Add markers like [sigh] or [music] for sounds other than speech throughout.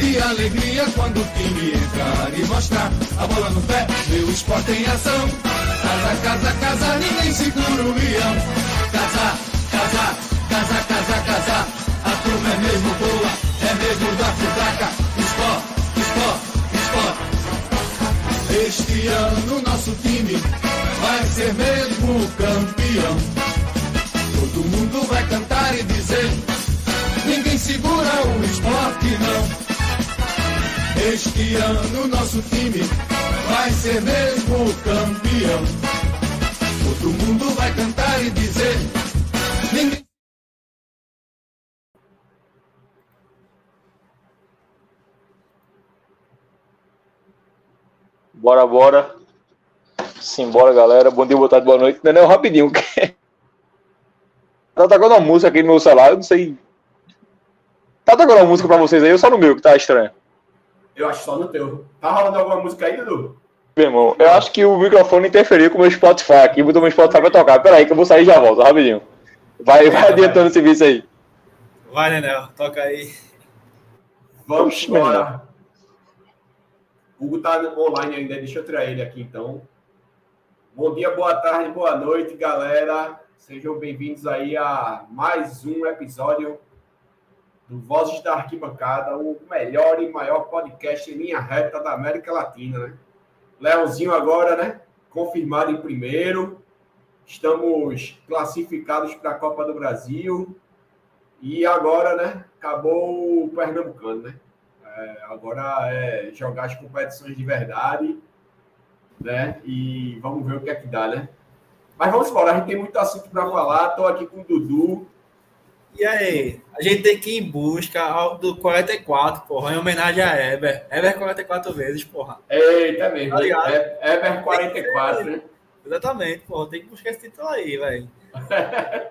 De alegria quando o time entrar e mostrar a bola no pé, meu esporte em ação. Casa, casa, casa, ninguém segura o leão. Casa, casa, casa, casa, casa, a turma é mesmo boa, é mesmo da futraca. Esporte, esporte, esporte. Este ano nosso time vai ser mesmo campeão. Todo mundo vai cantar e dizer Ninguém segura o esporte, não. Este ano nosso time vai ser mesmo campeão. Todo mundo vai cantar e dizer: Ninguém. Bora, bora. Simbora, galera. Bom dia, boa tarde, boa noite. Não, não rapidinho. [laughs] tá tocando uma música aqui no meu celular, eu não sei Tá tocando uma música pra vocês aí ou só no meu que tá estranho? Eu acho só no teu. Tá rolando alguma música aí, Dudu? Meu irmão, eu acho que o microfone interferiu com o meu Spotify aqui. Botou meu Spotify pra tocar. Pera aí que eu vou sair e já volto, rapidinho. Vai, vai adiantando esse vídeo aí. Vai, Nenel, toca aí. Vamos Oxe, embora. O Hugo tá online ainda, deixa eu tirar ele aqui então. Bom dia, boa tarde, boa noite, galera. Sejam bem-vindos aí a mais um episódio do Vozes da Arquibancada, o melhor e maior podcast em linha reta da América Latina, né? Leãozinho agora, né? Confirmado em primeiro. Estamos classificados para a Copa do Brasil. E agora, né? Acabou o Pernambucano, né? É, agora é jogar as competições de verdade, né? E vamos ver o que é que dá, né? Mas vamos embora, a gente tem muito assunto para falar. Estou aqui com o Dudu, e aí, a gente tem que ir em busca do 44, porra, em homenagem a Eber. Eber 44 vezes, porra. Eita mesmo. Tá Eber 44, né? Exatamente, porra, tem que buscar esse título aí, velho. [laughs]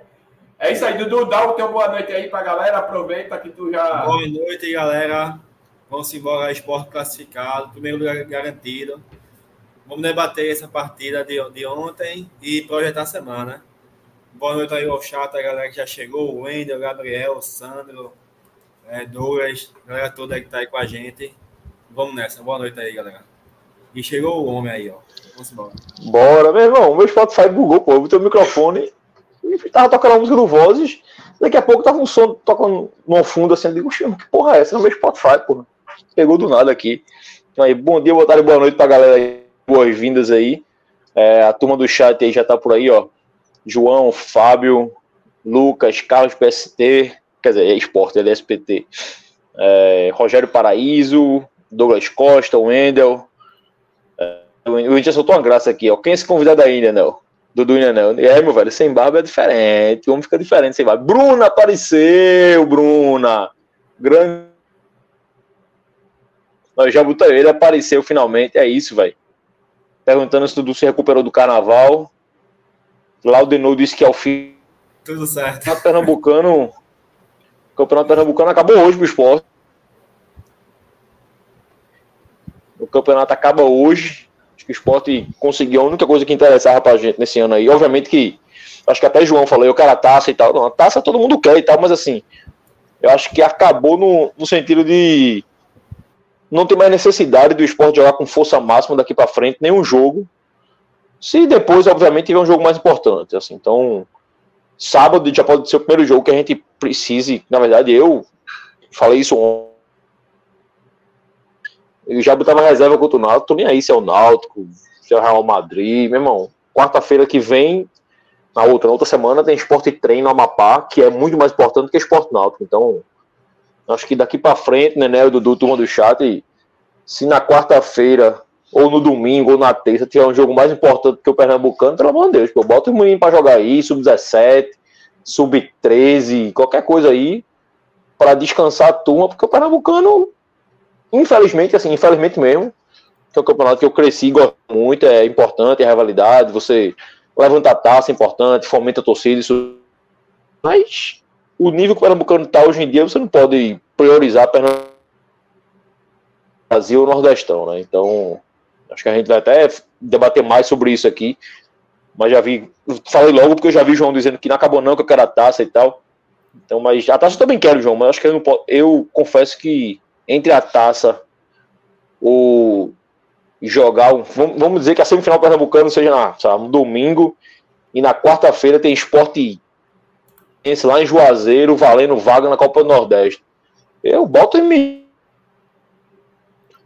é isso aí, Dudu, dá o teu boa noite aí pra galera, aproveita que tu já... Boa noite, galera. Vamos embora, esporte classificado, primeiro lugar garantido. Vamos debater essa partida de, de ontem e projetar a semana. Boa noite aí ao chat, a galera que já chegou, o Wendel, Gabriel, Sandro, é, Douglas, a galera toda aí que tá aí com a gente. Vamos nessa, boa noite aí, galera. E chegou o homem aí, ó. Vamos embora. Bora, meu irmão. Meu Spotify bugou, pô. Eu botei o microfone e tava tocando a música do Vozes. Daqui a pouco tava um som tocando no fundo assim. Eu digo, que porra é essa? No meu Spotify, porra. Pegou do nada aqui. Então aí, bom dia, boa tarde, boa noite pra galera aí. Boas-vindas aí. É, a turma do chat aí já tá por aí, ó. João, Fábio, Lucas, Carlos PST, quer dizer, esporte, ele é é, Rogério Paraíso, Douglas Costa, Wendel. É, o Wendel soltou uma graça aqui, ó. Quem é esse convidado ainda, Nel? Dudu Nenel. E aí, meu velho, sem barba é diferente. O homem fica diferente sem barba. Bruna apareceu, Bruna. Grande. Nós já botou ele, apareceu finalmente. É isso, velho. Perguntando se Dudu se recuperou do carnaval. Laudenou disse que ao fim. Tudo certo. O Pernambucano. O Campeonato Pernambucano acabou hoje pro esporte. O campeonato acaba hoje. Acho que o esporte conseguiu a única coisa que interessava pra gente nesse ano aí. Obviamente que. Acho que até João falou, eu quero a taça e tal. Não, a taça todo mundo quer e tal, mas assim. Eu acho que acabou no, no sentido de. Não tem mais necessidade do esporte jogar com força máxima daqui para frente, nenhum jogo. Se depois, obviamente, tiver um jogo mais importante, assim, então sábado já pode ser o primeiro jogo que a gente precise. Na verdade, eu falei isso ontem. Eu já botava reserva contra o Náutico, tô nem aí se é o Náutico, se é o Real Madrid, meu irmão. Quarta-feira que vem, na outra, na outra semana, tem esporte treino no Amapá, que é muito mais importante que esporte náutico. Então, acho que daqui para frente, né, né, o Dudu, turma do chat, se na quarta-feira ou no domingo, ou na terça, tiver um jogo mais importante que o Pernambucano, pelo amor de Deus, pô, bota o menino para jogar aí, sub-17, sub-13, qualquer coisa aí, para descansar a turma, porque o Pernambucano, infelizmente, assim, infelizmente mesmo, que é um campeonato que eu cresci gosto muito, é importante, é rivalidade, você levanta a taça, é importante, fomenta a torcida, isso. Mas o nível que o Pernambucano está hoje em dia, você não pode priorizar Pernambuco Brasil ou Nordestão, né? Então, acho que a gente vai até debater mais sobre isso aqui. Mas já vi, falei logo porque eu já vi o João dizendo que não acabou não, que eu quero a taça e tal. Então, mas a taça eu também quero, João, mas acho que eu, posso, eu confesso que entre a taça ou jogar, vamos dizer que a semifinal pernambucano seja na, sabe, no domingo e na quarta-feira tem esporte esse lá em Juazeiro valendo vaga na Copa do Nordeste. Eu boto em o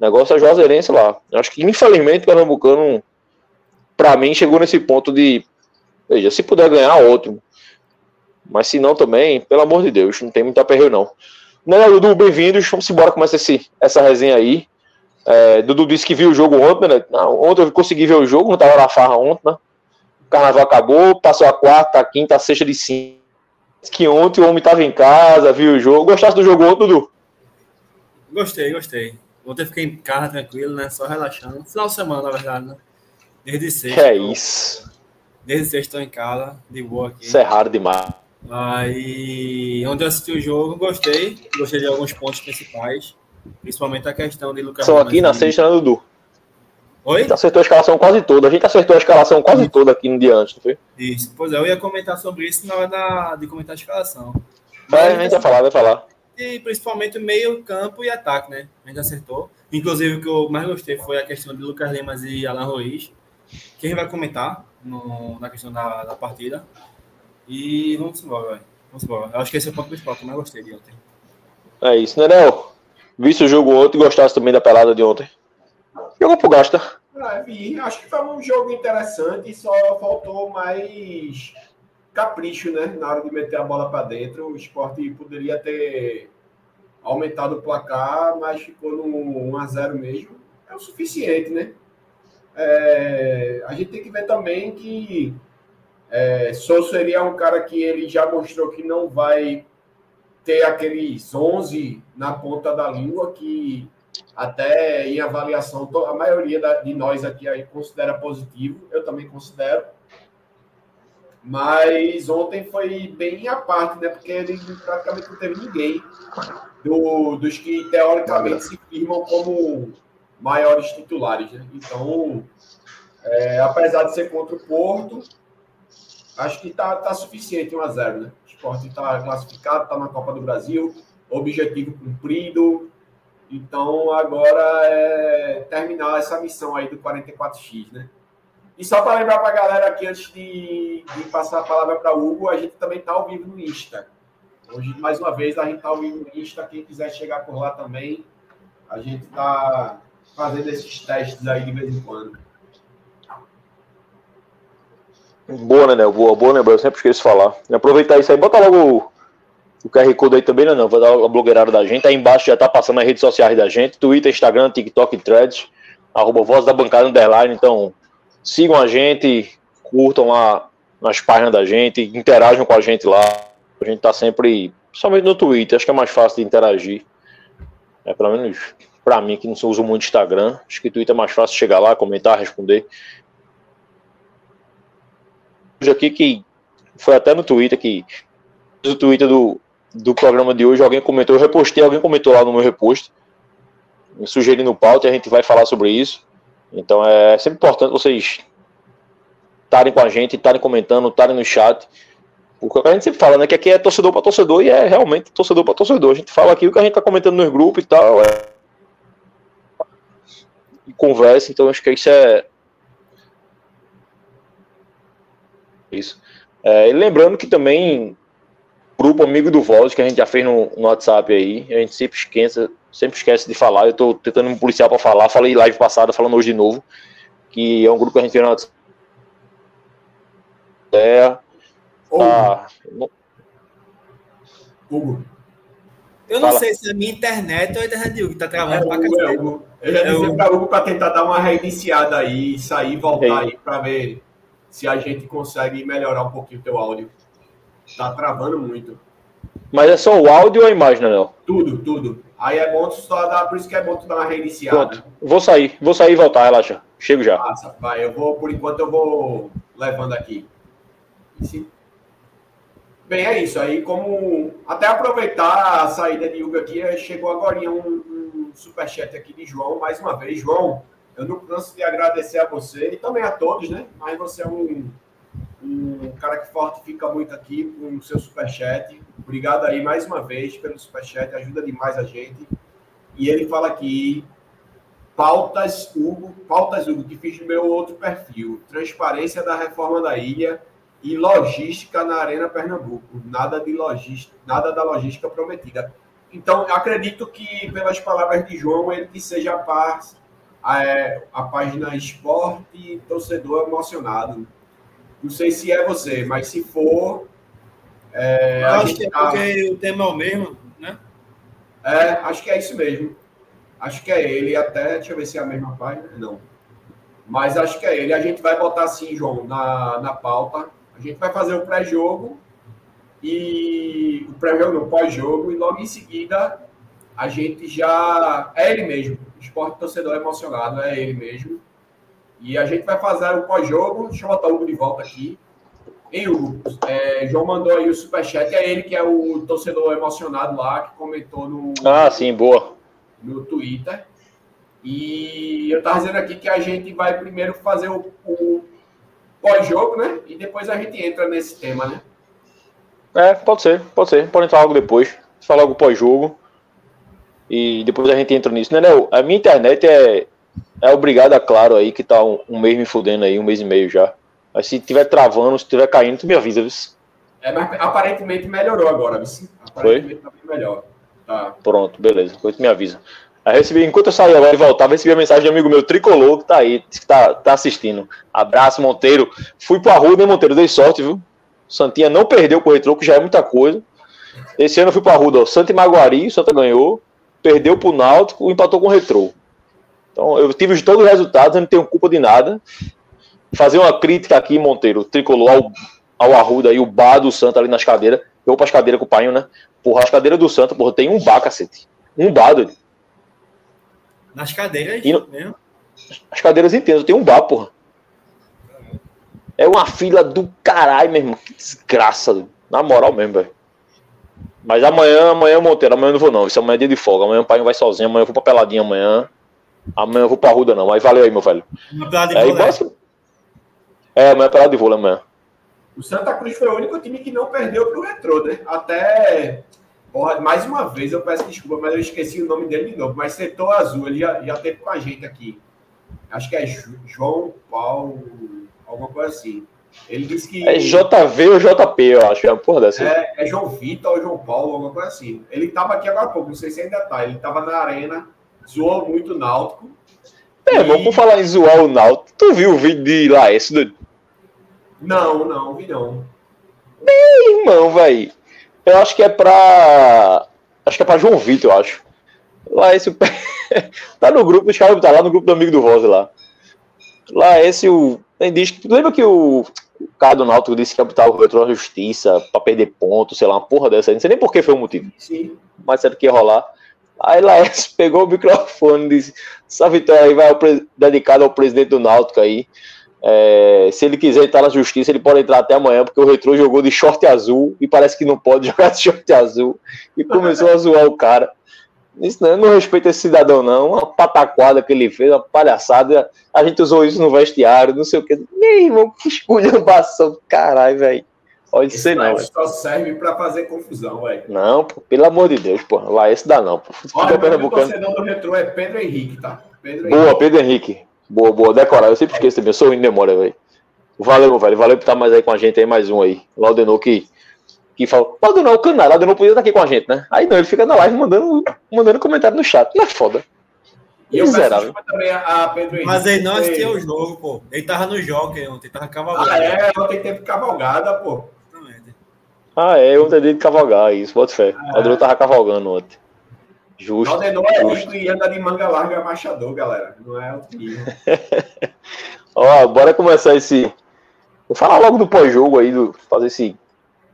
negócio é Juazeirense lá. Eu acho que infelizmente o Pernambucano para mim chegou nesse ponto de veja, se puder ganhar, ótimo. Mas se não também, pelo amor de Deus, não tem muito aperreio não. Né, Dudu, bem-vindos. Vamos embora começar esse, essa resenha aí. É, Dudu disse que viu o jogo ontem, né? Não, ontem eu consegui ver o jogo, não tava na farra ontem, né? O carnaval acabou, passou a quarta, a quinta, a sexta de cinco. Que ontem o homem tava em casa, viu o jogo. Gostaste do jogo ontem, Dudu? Gostei, gostei. Ontem eu fiquei em casa tranquilo, né? Só relaxando. Final de semana, na verdade, né? Desde sexta. Que é isso. Desde sexta estou em casa, de boa aqui. Isso é raro demais. Aí, onde eu assisti o jogo, gostei. Gostei de alguns pontos principais. Principalmente a questão de Lucas São aqui na sexta, né, Dudu? Oi? A gente acertou a escalação quase toda. A gente acertou a escalação quase toda aqui no dia antes, não foi? Isso. Pois é, eu ia comentar sobre isso na hora da, de comentar a escalação. Mas, a gente vai falar, vai falar. E principalmente meio campo e ataque, né? A gente acertou. Inclusive, o que eu mais gostei foi a questão de Lucas Lemas e Alan Ruiz. Quem vai comentar no, na questão da, da partida. E vamos embora, velho. Vamos embora. Eu acho que esse é o ponto principal que eu mais gostei de ontem. É isso, né, Nel? Visse o jogo ontem e gostasse também da pelada de ontem. Jogou pro Gasta. É, vi. Acho que foi um jogo interessante, só faltou mais capricho, né? Na hora de meter a bola para dentro. O esporte poderia ter aumentado o placar, mas ficou no 1x0 mesmo. É o suficiente, né? É, a gente tem que ver também que é, Sou seria um cara que ele já mostrou que não vai ter aqueles 11 na ponta da língua que até em avaliação a maioria de nós aqui aí considera positivo, eu também considero. Mas ontem foi bem à parte, né? Porque ele praticamente não teve ninguém do, dos que teoricamente se firmam como maiores titulares. Né? Então, é, apesar de ser contra o Porto, acho que tá, tá suficiente 1 a 0 né? O esporte está classificado, está na Copa do Brasil, objetivo cumprido. Então, agora é terminar essa missão aí do 44X, né? E só para lembrar para a galera aqui, antes de, de passar a palavra para o Hugo, a gente também está ao vivo no Insta. Hoje, mais uma vez, a gente está ao vivo no Insta. Quem quiser chegar por lá também, a gente está fazendo esses testes aí de vez em quando. Boa, né, Nel? Boa, boa lembrar. Eu sempre esqueço de falar. Aproveitar isso aí, bota logo o, o QR Code aí também, né, não? Vou dar a blogueirada da gente. Aí embaixo já tá passando as redes sociais da gente: Twitter, Instagram, TikTok e Threads. Arroba Voz da Bancada Underline. Então, sigam a gente, curtam lá nas páginas da gente, interajam com a gente lá. A gente tá sempre, somente no Twitter, acho que é mais fácil de interagir. É, pelo menos para mim, que não uso muito Instagram, acho que Twitter é mais fácil chegar lá, comentar, responder. Hoje aqui que foi até no Twitter que o Twitter do, do programa de hoje, alguém comentou, eu repostei, alguém comentou lá no meu reposto, sugerindo pauta e a gente vai falar sobre isso. Então é sempre importante vocês estarem com a gente, estarem comentando, estarem no chat. Porque a gente sempre fala, né? Que aqui é torcedor para torcedor e é realmente torcedor para torcedor. A gente fala aqui o que a gente tá comentando nos grupos e tal. É... E conversa, então acho que isso é. Isso. É, e lembrando que também grupo amigo do Voz que a gente já fez no, no, WhatsApp aí, a gente sempre esquece, sempre esquece de falar. Eu tô tentando me policiar para falar, falei live passada, falando hoje de novo, que é um grupo que a gente fez no WhatsApp. É, tá... Hugo. Eu não Fala. sei se é minha internet ou a internet de Hugo, tá travando é, pra cacete. É, Hugo. Eu ia dizer pra Hugo pra tentar dar uma reiniciada aí, sair e voltar aí pra ver se a gente consegue melhorar um pouquinho o teu áudio. Tá travando muito. Mas é só o áudio ou a imagem, não? Tudo, tudo. Aí é bom só dar, por isso que é bom tu dar uma reiniciada. Pronto. Vou sair, vou sair e voltar, relaxa. Chego já. Passa, vai, eu vou, por enquanto eu vou levando aqui. Bem, é isso. Aí, como. Até aproveitar a saída de Hugo aqui, é, chegou agora um, um superchat aqui de João, mais uma vez. João, eu não canso de agradecer a você e também a todos, né? Mas você é um, um cara que fortifica muito aqui com o seu superchat. Obrigado aí mais uma vez pelo superchat, ajuda demais a gente. E ele fala aqui, pautas Hugo, pautas Hugo, que fiz no meu outro perfil, transparência da reforma da ilha e logística na Arena Pernambuco. Nada de logística, nada da logística prometida. Então, acredito que, pelas palavras de João, ele que seja a, par, a, é, a página Esporte Torcedor Emocionado. Não sei se é você, mas se for. É, acho que é tá... porque o tema é o mesmo, né? É, acho que é isso mesmo. Acho que é ele. Até, deixa eu ver se é a mesma página. Não. Mas acho que é ele. A gente vai botar assim, João, na, na pauta a gente vai fazer o pré-jogo e o pré-jogo no pós-jogo e logo em seguida a gente já é ele mesmo, esporte torcedor emocionado, é ele mesmo. E a gente vai fazer o pós-jogo. Deixa eu botar o Hugo de volta aqui. Em Hugo, é, João mandou aí o superchat, é ele que é o torcedor emocionado lá, que comentou no. Ah, sim, boa. No Twitter. E eu estava dizendo aqui que a gente vai primeiro fazer o, o pós-jogo, né? E depois a gente entra nesse tema, né? É, pode ser, pode ser. Pode entrar logo depois. Falar logo pós-jogo. E depois a gente entra nisso. Né, Léo? A minha internet é, é obrigada, claro, aí, que tá um, um, mês me fudendo aí, um mês e meio já. Mas se tiver travando, se tiver caindo, tu me avisa, viu? É, mas aparentemente melhorou agora, viu? Aparentemente Foi? tá bem melhor. Tá. Pronto, beleza. Depois tu me avisa. Aí recebi, enquanto eu saí agora e voltava, recebi a mensagem de um amigo meu, Tricolor, que tá aí, que tá, tá assistindo. Abraço, Monteiro. Fui pro Arruda, né, Monteiro? Dei sorte, viu? Santinha não perdeu com o Retrô, que já é muita coisa. Esse ano eu fui pro Arruda, ó. Santa e Maguari, Santa ganhou. Perdeu pro Náutico, empatou com o Retrô. Então, eu tive todos os resultados, eu não tenho culpa de nada. Fazer uma crítica aqui, Monteiro, Tricolor, ao, ao Arruda e o bar do Santa ali nas cadeiras. Eu vou pras cadeiras com o pai, né? Porra, as cadeiras do Santa, porra, tem um bar, cacete. Um bar, doido. Nas cadeiras e no... mesmo? As cadeiras inteiras, tem um bar, porra. É uma fila do caralho, meu irmão. Que desgraça, na moral mesmo, velho. Mas amanhã, amanhã, Monteiro, amanhã eu não vou não. Isso amanhã é dia de folga. Amanhã o pai vai sozinho, amanhã eu vou pra peladinha amanhã. Amanhã eu vou pra Ruda não. Mas valeu aí, meu velho. Uma pelada de é, vôlei. É, amanhã é pelada de vôlei amanhã. O Santa Cruz foi o único time que não perdeu pro Retrô, né? Até Porra, mais uma vez eu peço desculpa, mas eu esqueci o nome dele de novo. Mas Setor Azul, ele já, já teve com a gente aqui. Acho que é João Paulo, alguma coisa assim. Ele disse que. É JV ou JP, eu acho. É uma porra dessa. É, é João Vitor ou João Paulo, alguma coisa assim. Ele tava aqui agora há pouco, não sei se ainda tá. Ele tava na arena, zoou muito o Náutico. É, e... vamos falar em zoar o Náutico. Tu viu o vídeo de Laércio? Do... Não, não, vi não. Bem, irmão, vai. Eu acho que é pra. Acho que é pra João Vitor, eu acho. Lá esse. [laughs] tá no grupo, os caras tá lá no grupo do amigo do Rosa lá. Lá esse o. Diz. Lembra que o, o cara do Náutico disse que ia botar o retro justiça pra perder ponto, sei lá, uma porra dessa. Não sei nem por que foi o motivo. Sim. Mas sabe que ia rolar. Aí Laércio [laughs] pegou o microfone e disse: essa vitória aí vai ao, dedicada ao presidente do Náutico aí. É, se ele quiser entrar na justiça, ele pode entrar até amanhã, porque o Retro jogou de short azul e parece que não pode [laughs] jogar de short azul. E começou a zoar o cara. Isso não, não respeito esse cidadão, não. Uma pataquada que ele fez, uma palhaçada. A gente usou isso no vestiário, não sei o que. Meu irmão, que esculhambação do caralho, velho. Pode esse ser não. só serve pra fazer confusão, velho. Não, pô, pelo amor de Deus, pô. Lá esse dá não, pô. Olha, o torcedor do Retro é Pedro Henrique, tá? Pedro Boa, Henrique. Pedro Henrique. Boa, boa, decorar. Eu sempre esqueço também, eu sou ruim de memória, velho. Valeu, velho. Valeu por estar mais aí com a gente aí, mais um aí. Laudenor que, que falou. Laudenor, o canal, Laudenor podia estar aqui com a gente, né? Aí não, ele fica na live mandando, mandando comentário no chat. Não é foda. E eu Miserável. também a Pedro Henrique. Mas ele não assistiu o jogo, pô. Ele tava no jogo ontem, tava cavalgando. Ah, é? Ontem teve cavalgada, pô. Ah, é, ontem teve de cavalgar, isso, bota fé. É. O Laudenor tava cavalgando ontem. Justo. Valdenor é rico e anda de manga larga machador, galera. Não é outro nível. [laughs] Ó, bora começar esse. Vou falar logo do pós-jogo aí, do... fazer esse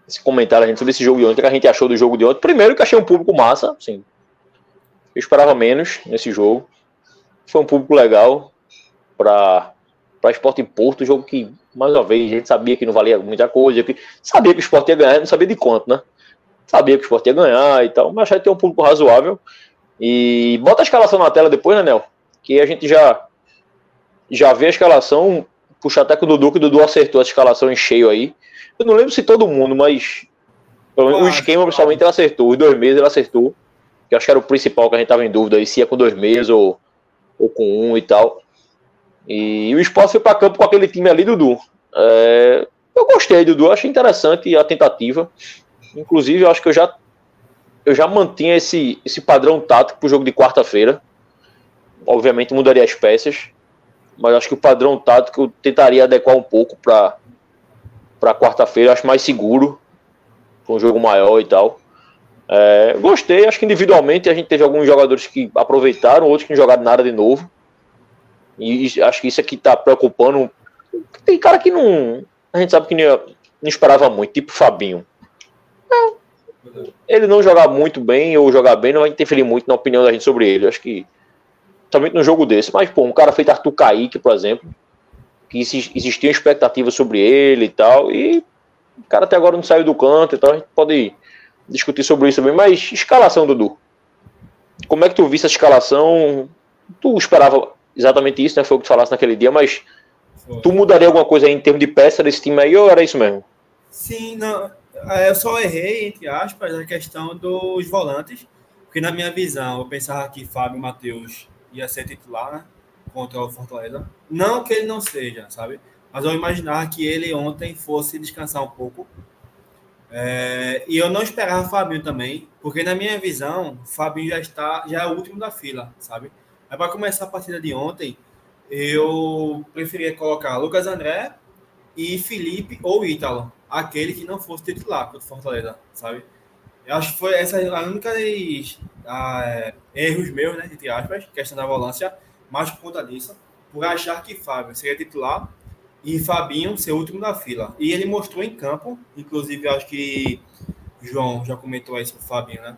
esse comentário a gente sobre esse jogo de ontem, que a gente achou do jogo de ontem. Primeiro que achei um público massa, sim. Eu esperava menos nesse jogo. Foi um público legal para para Esporte em Porto, jogo que, mais uma vez, a gente sabia que não valia muita coisa, que sabia que o Esporte ia ganhar, não sabia de quanto, né? Sabia que o Esporte ia ganhar e tal, mas achei que tem um público razoável. E bota a escalação na tela depois, né, Nel? Que a gente já já vê a escalação, puxa até com o Dudu, que o Dudu acertou a escalação em cheio aí. Eu não lembro se todo mundo, mas o esquema, principalmente, ele acertou. Os dois meses ele acertou. Que acho que era o principal que a gente tava em dúvida aí, se ia com dois meses ou, ou com um e tal. E o esporte foi para campo com aquele time ali, Dudu. É, eu gostei, Dudu. Achei interessante a tentativa. Inclusive, eu acho que eu já, eu já mantinha esse, esse padrão tático para o jogo de quarta-feira. Obviamente mudaria as peças, mas acho que o padrão tático eu tentaria adequar um pouco para quarta-feira. Acho mais seguro, com um jogo maior e tal. É, gostei, acho que individualmente a gente teve alguns jogadores que aproveitaram, outros que não jogaram nada de novo. E acho que isso aqui tá preocupando. Tem cara que não. A gente sabe que não, não esperava muito, tipo Fabinho. É, ele não jogar muito bem ou jogar bem não vai interferir muito na opinião da gente sobre ele. Acho que. Somente num jogo desse. Mas, pô, um cara feito Arthur Kaique, por exemplo, que existia expectativa sobre ele e tal. E o cara até agora não saiu do canto, então a gente pode discutir sobre isso também. Mas, escalação, Dudu. Como é que tu viste essa escalação? Tu esperava exatamente isso, né? Foi o que tu falaste naquele dia, mas Foi. tu mudaria alguma coisa em termos de peça desse time aí ou era isso mesmo? Sim, não. É, eu só errei, entre aspas, a questão dos volantes, porque na minha visão eu pensava que Fábio Matheus ia ser titular né, contra o Fortaleza. Não que ele não seja, sabe? Mas eu imaginava que ele ontem fosse descansar um pouco. É, e eu não esperava Fabinho também, porque na minha visão, Fabinho já está, já é o último da fila, sabe? Aí para começar a partida de ontem, eu preferia colocar Lucas André e Felipe ou Ítalo, aquele que não fosse titular contra Fortaleza, sabe? Eu acho que foi essa a única a, é, erros meus, né, entre aspas, questão da volância, mas por conta disso, por achar que Fábio seria titular e Fabinho ser último da fila. E ele mostrou em campo, inclusive acho que João já comentou isso o Fabinho, né?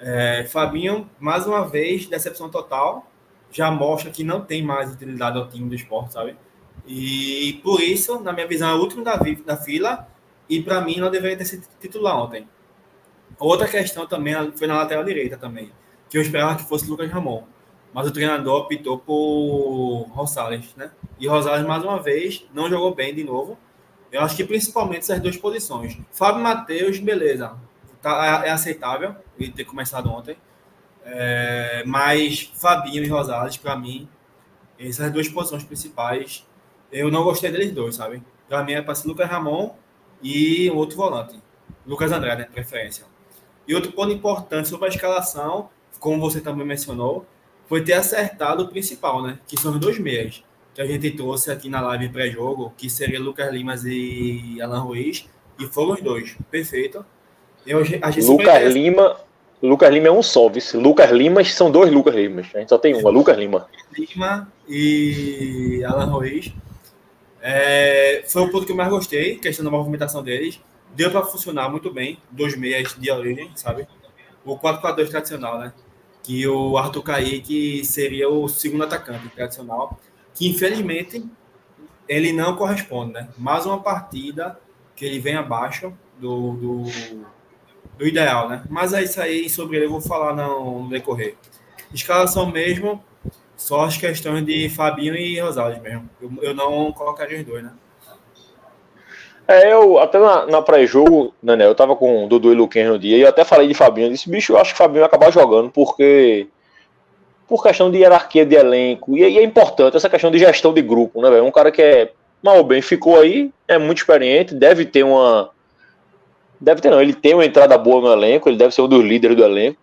É, Fabinho, mais uma vez, decepção total já mostra que não tem mais utilidade ao time do esporte, sabe? E por isso, na minha visão, é o último da, da fila e para mim não deveria ter sido titular ontem. Outra questão também foi na lateral direita também, que eu esperava que fosse Lucas Ramon, mas o treinador optou por Rosales, né? E Rosales mais uma vez não jogou bem de novo. Eu acho que principalmente essas duas posições. Fábio Matheus, beleza, tá, é, é aceitável ele ter começado ontem. É, mas Fabinho e Rosales, para mim, essas duas posições principais, eu não gostei deles dois, sabe? Para mim é para ser Lucas Ramon e um outro volante, Lucas André, né? Preferência. E outro ponto importante sobre a escalação, como você também mencionou, foi ter acertado o principal, né? Que são os dois meias que a gente trouxe aqui na live pré-jogo, que seria Lucas Limas e Alan Ruiz, e foram os dois. Perfeito. Eu, Lucas Lima Lucas Lima é um só, vice. Lucas Limas são dois Lucas Limas. A gente só tem uma, Lucas Lima. Lima e Alan Ruiz. É, foi o ponto que eu mais gostei, questão da movimentação deles. Deu para funcionar muito bem, dois meias de origem, sabe? O 4-4-2 tradicional, né? Que o Arthur Kaique seria o segundo atacante tradicional, que infelizmente ele não corresponde, né? Mais uma partida que ele vem abaixo do, do do ideal, né? Mas é isso aí, sobre ele eu vou falar no, decorrer. Escalação mesmo, só as questões de Fabinho e Rosales mesmo. Eu, eu não colocaria os dois, né? É, eu até na, na pré-jogo, né, eu tava com o Dudu e Luquinhas no dia, e eu até falei de Fabinho, eu disse, bicho, eu acho que Fabinho vai acabar jogando, porque por questão de hierarquia de elenco, e, e é importante essa questão de gestão de grupo, né, velho? Um cara que é mal ou bem ficou aí, é muito experiente, deve ter uma, Deve ter não, ele tem uma entrada boa no elenco, ele deve ser um dos líderes do elenco.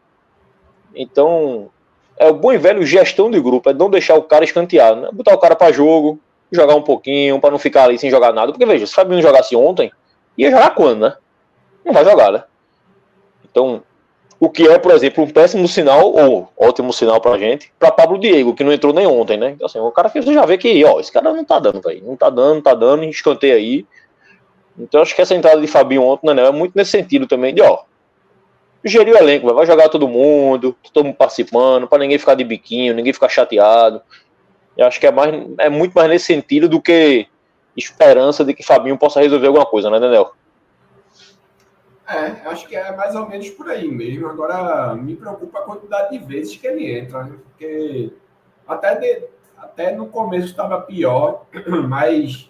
Então, é o bom e velho gestão de grupo, é não deixar o cara escanteado, né? Botar o cara para jogo, jogar um pouquinho, para não ficar ali sem jogar nada. Porque veja, se o Fabinho jogasse ontem, ia jogar quando, né? Não vai jogar, né? Então, o que é, por exemplo, um péssimo sinal, ou ótimo sinal pra gente, pra Pablo Diego, que não entrou nem ontem, né? Então, assim, o cara que você já vê que, ó, esse cara não tá dando, velho. Não tá dando, não tá dando, escanteio aí. Então acho que essa entrada de Fabinho ontem né, é muito nesse sentido também de, ó, gerir o elenco, vai jogar todo mundo, todo mundo participando, para ninguém ficar de biquinho, ninguém ficar chateado. Eu acho que é, mais, é muito mais nesse sentido do que esperança de que Fabinho possa resolver alguma coisa, né, Daniel? É, acho que é mais ou menos por aí mesmo. Agora, me preocupa a quantidade de vezes que ele entra, né? porque até, de, até no começo estava pior, [clears throat] mas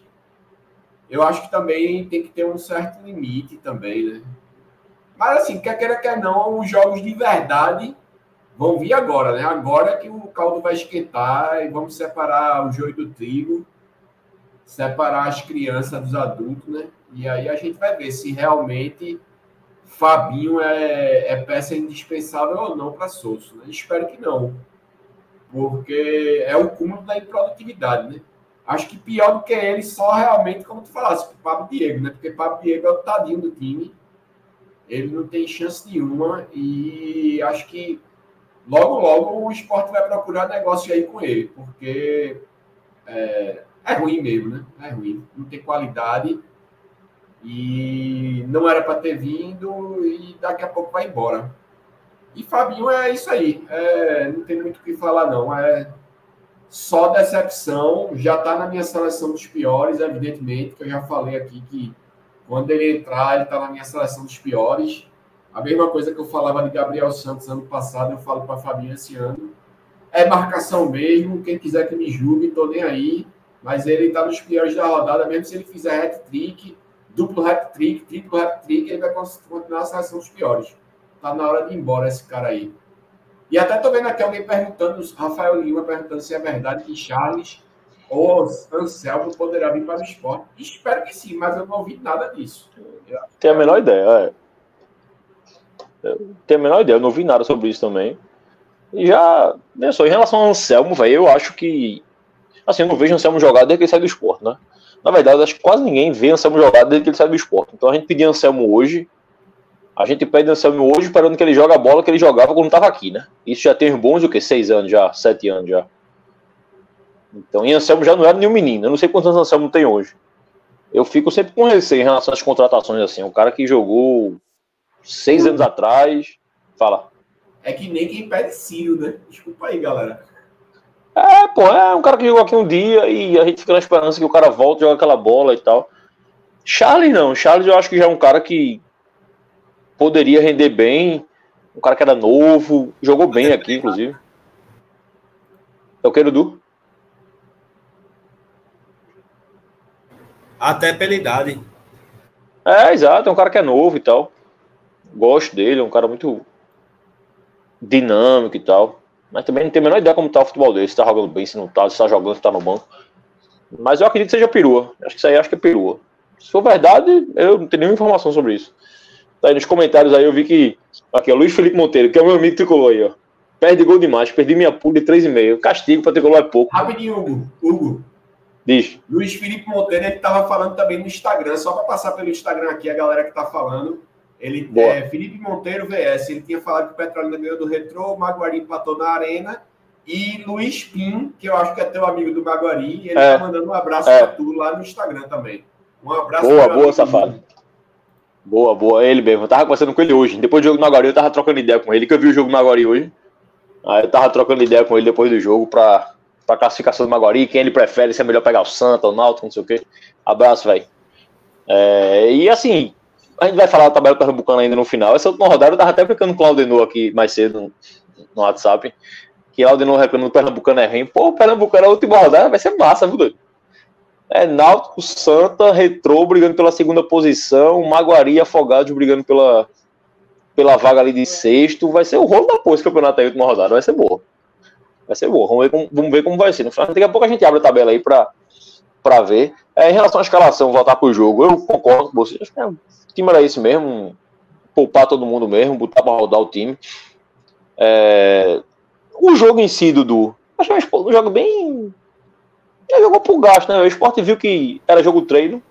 eu acho que também tem que ter um certo limite também, né? Mas assim, quer queira, quer não, os jogos de verdade vão vir agora, né? Agora que o caldo vai esquentar e vamos separar o joio do trigo, separar as crianças dos adultos, né? E aí a gente vai ver se realmente Fabinho é, é peça indispensável ou não para Souza. Né? Espero que não, porque é o cúmulo da improdutividade, né? Acho que pior do que ele, só realmente, como tu falasse, o Pablo Diego, né? Porque Pablo Diego é o tadinho do time ele não tem chance nenhuma e acho que logo, logo o esporte vai procurar negócio aí com ele, porque é, é ruim mesmo, né? É ruim, não tem qualidade e não era para ter vindo e daqui a pouco vai embora. E Fabinho é isso aí, é, não tem muito o que falar não, é só decepção, já está na minha seleção dos piores, evidentemente, que eu já falei aqui que quando ele entrar, ele está na minha seleção dos piores. A mesma coisa que eu falava de Gabriel Santos ano passado, eu falo para Fabinho esse ano. É marcação mesmo, quem quiser que me julgue, estou nem aí. Mas ele está nos piores da rodada, mesmo se ele fizer hat-trick, duplo hat-trick, triplo hat-trick, ele vai continuar na seleção dos piores. Está na hora de ir embora esse cara aí. E até estou vendo aqui alguém perguntando, Rafael Lima perguntando se é verdade que Charles ou Anselmo poderá vir para o esporte. Espero que sim, mas eu não ouvi nada disso. Tem a menor ideia, é. Tem a menor ideia, eu não ouvi nada sobre isso também. E já, né, só em relação ao Anselmo, velho, eu acho que. Assim, eu não vejo Anselmo jogar desde que ele sai do esporte, né? Na verdade, acho que quase ninguém vê Anselmo jogar desde que ele sai do esporte. Então a gente pedir Anselmo hoje. A gente pede Anselmo hoje esperando que ele jogue a bola que ele jogava quando estava aqui, né? Isso já tem bons, o quê? Seis anos já, sete anos já. Então, e Anselmo já não era nenhum menino. Eu não sei quantos anos Anselmo tem hoje. Eu fico sempre com receio em relação às contratações assim. Um cara que jogou seis anos atrás. Fala. É que nem quem pede Ciro, né? Desculpa aí, galera. É, pô, é um cara que jogou aqui um dia e a gente fica na esperança que o cara volte, joga aquela bola e tal. Charles não. Charles eu acho que já é um cara que poderia render bem. Um cara que era novo, jogou bem aqui, inclusive. É o que, Dudu? Até pela idade. É, exato, é um cara que é novo e tal. Gosto dele, é um cara muito dinâmico e tal. Mas também não tenho a menor ideia como tá o futebol dele, se tá jogando bem, se não tá, se tá jogando, se tá no banco. Mas eu acredito que seja perua. Acho que isso aí acho que é perua. Se for verdade, eu não tenho nenhuma informação sobre isso. Tá aí nos comentários aí eu vi que. Aqui, o Luiz Felipe Monteiro, que é o meu amigo tricolor aí, ó. Perde gol demais, perdi minha pula de 3,5. Castigo pra tricolor é pouco. Rapidinho, Hugo. Hugo. Diz. Luiz Felipe Monteiro, ele estava falando também no Instagram, só para passar pelo Instagram aqui, a galera que está falando. Ele é Felipe Monteiro VS. Ele tinha falado que o Petrolina ganhou do Retrô, o Maguari empatou na Arena. E Luiz Pim, que eu acho que é teu amigo do Maguari, ele é. tá mandando um abraço é. para tu lá no Instagram também. Um abraço Boa, boa, safado. Boa, boa. Ele mesmo. Eu tava conversando com ele hoje. Depois do jogo do Maguari, eu tava trocando ideia com ele, que eu vi o jogo do Maguari hoje. Aí eu tava trocando ideia com ele depois do jogo para para classificação do Maguari, quem ele prefere, se é melhor pegar o Santa, o Náutico, não sei o quê. Abraço, velho. É, e assim, a gente vai falar da tabela pernambucana ainda no final. Essa última rodada eu tava até ficando com o Aldenor aqui mais cedo no, WhatsApp. Que o Aldenor reclamando do Pernambucano é ruim. Pô, o Pernambucano a última rodada vai ser massa, viu, doido? É Náutico, Santa, Retrô brigando pela segunda posição, Maguari Afogados brigando pela, pela vaga ali de sexto. Vai ser o rolo da esse campeonato aí, última rodada. Vai ser boa. Vai ser boa. Vamos ver como, vamos ver como vai ser. No final, daqui a pouco a gente abre a tabela aí para ver. É, em relação à escalação, voltar para o jogo, eu concordo com vocês. Acho que é, o time era isso mesmo. Poupar todo mundo mesmo, botar para rodar o time. É, o jogo em si, Dudu, acho é um jogo bem. Ele jogou por gasto, né? O esporte viu que era jogo treino.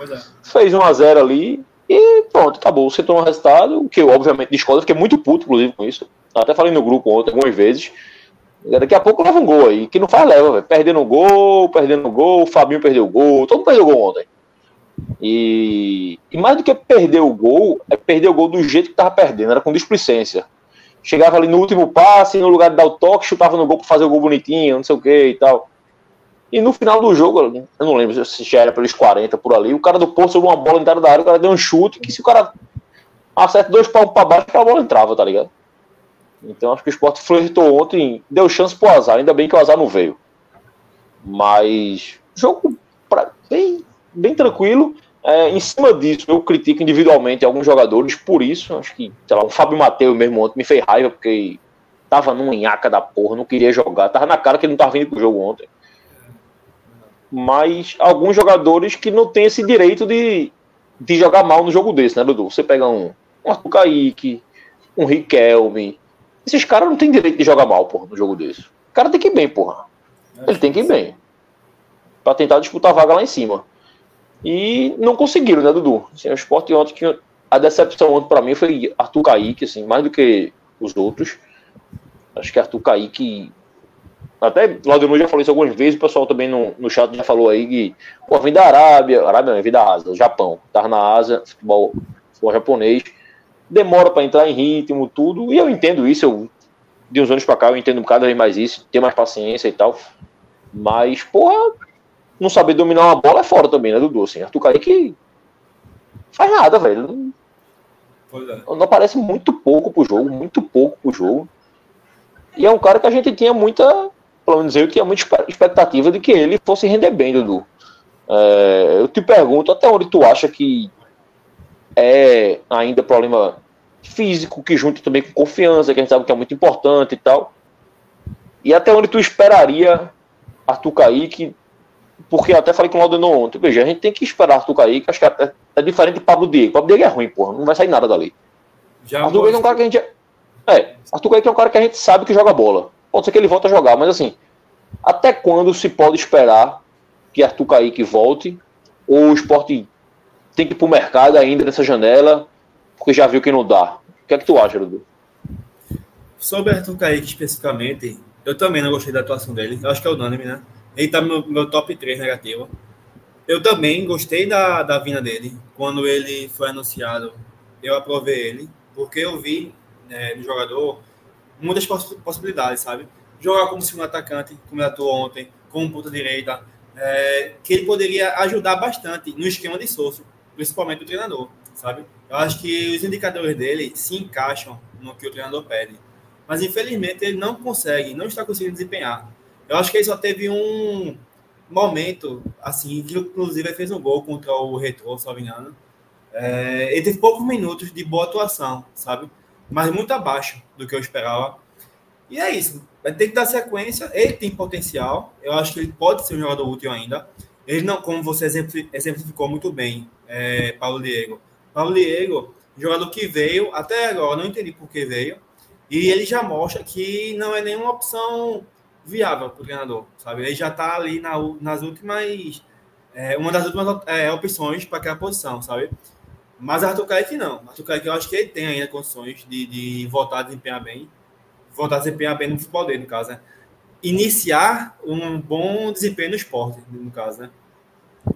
É. Fez 1x0 ali e pronto, acabou. Você tomou um resultado, que eu obviamente discordo, fiquei muito puto, inclusive, com isso. Até falei no grupo ontem algumas vezes. Daqui a pouco leva um gol aí. Que não faz leva, velho. Perdendo gol, perdendo gol, o Fabinho perdeu o gol. Todo mundo perdeu gol ontem. E, e mais do que perder o gol, é perder o gol do jeito que tava perdendo, era com displicência. Chegava ali no último passe, no lugar de dar o toque, chutava no gol para fazer o gol bonitinho, não sei o que e tal. E no final do jogo, eu não lembro se já era pelos 40 por ali, o cara do Porto jogou uma bola entrada da área, o cara deu um chute, que se o cara acerta dois palmos para baixo, a bola entrava, tá ligado? Então acho que o Sport flertou ontem, deu chance pro azar, ainda bem que o azar não veio. Mas jogo pra, bem, bem tranquilo. É, em cima disso, eu critico individualmente alguns jogadores por isso. Acho que, sei lá, o Fábio Mateus mesmo ontem me fez raiva, porque tava num enhaca da porra, não queria jogar. Tava na cara que ele não tava vindo pro jogo ontem. Mas alguns jogadores que não têm esse direito de, de jogar mal no jogo desse, né, Dudu? Você pega um, um Arthur Kaique, um Riquelme. Esses caras não têm direito de jogar mal, porra, no jogo desse. O cara tem que ir bem, porra. Ele tem que ir bem. Pra tentar disputar a vaga lá em cima. E não conseguiram, né, Dudu? Assim, o esporte ontem que a decepção ontem para mim foi Arthur Kaique, assim, mais do que os outros. Acho que Arthur Kaique. Até Laudenor já falou isso algumas vezes, o pessoal também no, no chat já falou aí que, pô, vem da Arábia, Arábia não, vem da Ásia, Japão, tava na Ásia, futebol, futebol japonês, demora para entrar em ritmo, tudo, e eu entendo isso, eu, de uns anos para cá eu entendo cada vez mais isso, ter mais paciência e tal, mas, porra, não saber dominar uma bola é fora também, né, Dudu? Assim, Arthur Kaique faz nada, velho. Não, não aparece muito pouco pro jogo, muito pouco pro jogo. E é um cara que a gente tinha muita, pelo menos eu tinha muita expectativa de que ele fosse render bem, Dudu. É, eu te pergunto, até onde tu acha que é ainda problema físico, que junta também com confiança, que a gente sabe que é muito importante e tal. E até onde tu esperaria Arthur Kaique porque eu até falei com o Laudenor ontem, veja, a gente tem que esperar Arthur cair, que acho que é, é diferente de Pablo Diego. Pablo Diego é ruim, porra, não vai sair nada dali. Já Arthur Kaique é um cara que a gente. É, Arthur Kaique é um cara que a gente sabe que joga bola. Pode ser que ele volte a jogar, mas assim, até quando se pode esperar que Arthur Kaique volte? Ou o esporte tem que ir pro mercado ainda nessa janela, porque já viu que não dá? O que é que tu acha, Dudu? Sobre Arthur Kaique especificamente, eu também não gostei da atuação dele. Eu acho que é unânime, né? Ele tá no meu top 3 negativo. Eu também gostei da, da vinda dele. Quando ele foi anunciado, eu aprovei ele, porque eu vi né, no jogador muitas poss possibilidades, sabe? Jogar como segundo atacante, como ele atuou ontem, como ponta direita, é, que ele poderia ajudar bastante no esquema de Souza, principalmente o treinador, sabe? Eu acho que os indicadores dele se encaixam no que o treinador pede. Mas infelizmente ele não consegue, não está conseguindo desempenhar. Eu acho que ele só teve um momento, assim, que inclusive fez um gol contra o Retro, se não me engano. É, ele teve poucos minutos de boa atuação, sabe? Mas muito abaixo do que eu esperava. E é isso. Vai ter que dar sequência. Ele tem potencial. Eu acho que ele pode ser um jogador útil ainda. Ele não, como você exemplificou muito bem, é, Paulo Diego. Paulo Diego, jogador que veio, até agora, não entendi por que veio. E ele já mostra que não é nenhuma opção viável para o treinador, sabe? Ele já está ali na, nas últimas, é, uma das últimas é, opções para aquela posição, sabe? Mas Arthur Kaique não. Arthur Kaique eu acho que ele tem ainda condições de, de voltar a desempenhar bem, voltar a desempenhar bem no futebol dele, no caso, né? Iniciar um bom desempenho no esporte, no caso, né?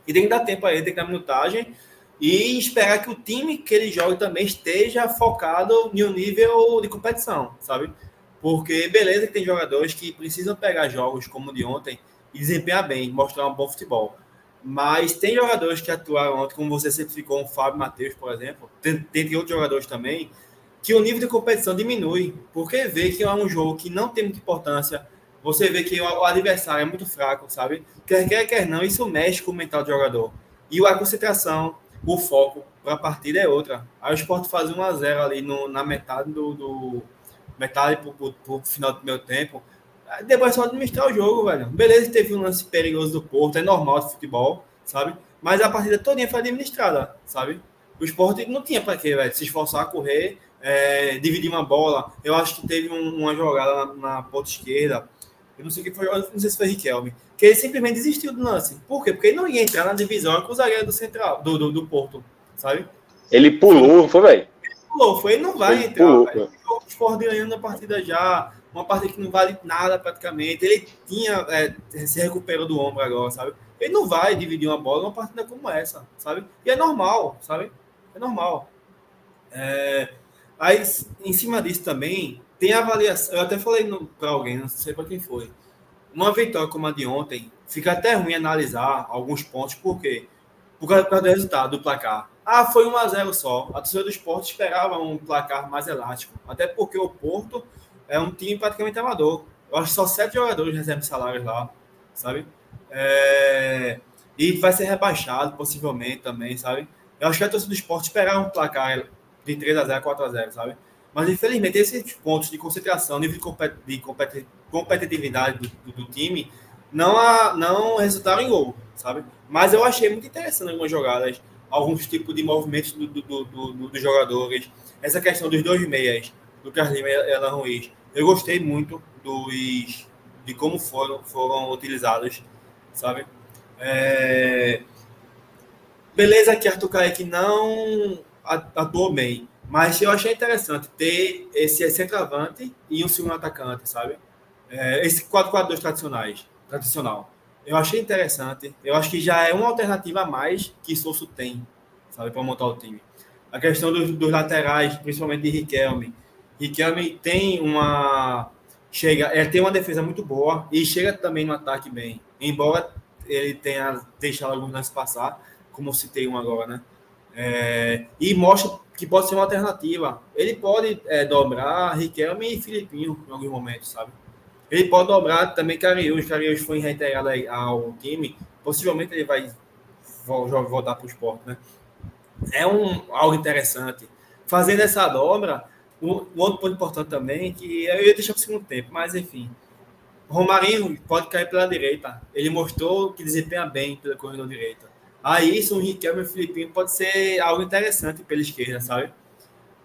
E tem que dar tempo a ele, tem que dar minutagem e esperar que o time que ele joga também esteja focado um nível de competição, sabe? Porque beleza que tem jogadores que precisam pegar jogos como o de ontem e desempenhar bem, mostrar um bom futebol. Mas tem jogadores que atuaram ontem, como você certificou, um Fábio Matheus, por exemplo, tem, outros jogadores também, que o nível de competição diminui, porque vê que é um jogo que não tem muita importância, você vê que o adversário é muito fraco, sabe? Quer quer, quer não, isso mexe com o mental do jogador. E a concentração, o foco para a partida é outra. Aí o Sport faz 1 a 0 ali no, na metade do, do metade pro, pro final do meu tempo. Depois é só administrar o jogo, velho. Beleza, teve um lance perigoso do Porto, é normal de futebol, sabe? Mas a partida toda foi administrada, sabe? O esporte não tinha para quê, velho? Se esforçar a correr, é, dividir uma bola. Eu acho que teve um, uma jogada na, na ponta esquerda. Eu não sei o que foi, não sei se foi Riquelme. Que ele simplesmente desistiu do lance. Por quê? Porque ele não ia entrar na divisão com o zagueiro do central, do, do, do Porto, sabe? Ele pulou, foi, velho? pulou, foi, ele não vai ele entrar. Pulou, ele ficou Sport ganhando a partida já, uma partida que não vale nada praticamente. Ele tinha, é, se recuperou do ombro agora, sabe? Ele não vai dividir uma bola numa partida como essa, sabe? E é normal, sabe? É normal. É... Aí, em cima disso também, tem avaliação. Eu até falei para alguém, não sei para quem foi. Uma vitória como a de ontem, fica até ruim analisar alguns pontos, por quê? Por causa, por causa do resultado, do placar. Ah, foi 1 a 0 só. A torcida do esporte esperava um placar mais elástico. Até porque o Porto é um time praticamente amador. Eu acho que só sete jogadores recebem salários lá, sabe? É... E vai ser rebaixado, possivelmente, também, sabe? Eu acho que a torcida do esporte esperava um placar de 3 a 0 4 a 0 sabe? Mas, infelizmente, esses pontos de concentração, nível de competitividade do, do, do time, não, a, não resultaram em gol, sabe? Mas eu achei muito interessante algumas jogadas, alguns tipos de movimentos do, do, do, dos jogadores. Essa questão dos dois meias, do Carlinhos e Alan Ruiz, eu gostei muito dos, de como foram, foram utilizados, sabe? É... Beleza que Arthur Kaique não atuou bem, mas eu achei interessante ter esse centroavante e um segundo atacante, sabe? É, esse 4-4-2 tradicionais, tradicional. Eu achei interessante. Eu acho que já é uma alternativa a mais que Souza tem, sabe, para montar o time. A questão dos, dos, laterais, principalmente de Riquelme. Riquelme tem uma chega, ele tem uma defesa muito boa e chega também no ataque bem. Embora ele tenha deixado alguns lances passar, como citei um agora, né? É, e mostra que pode ser uma alternativa. Ele pode é, dobrar Riquelme e Filipinho em alguns momentos, sabe? Ele pode dobrar também Cariús. Cariús foi reintegrado ao time. Possivelmente ele vai voltar para o esporte, né? É um, algo interessante. Fazendo essa dobra, um, um outro ponto importante também, que eu ia deixar para o segundo tempo, mas enfim. Romarinho pode cair pela direita. Ele mostrou que desempenha bem pela corrida direita. Aí, isso, o Riquelme e o Filipinho pode ser algo interessante pela esquerda, sabe?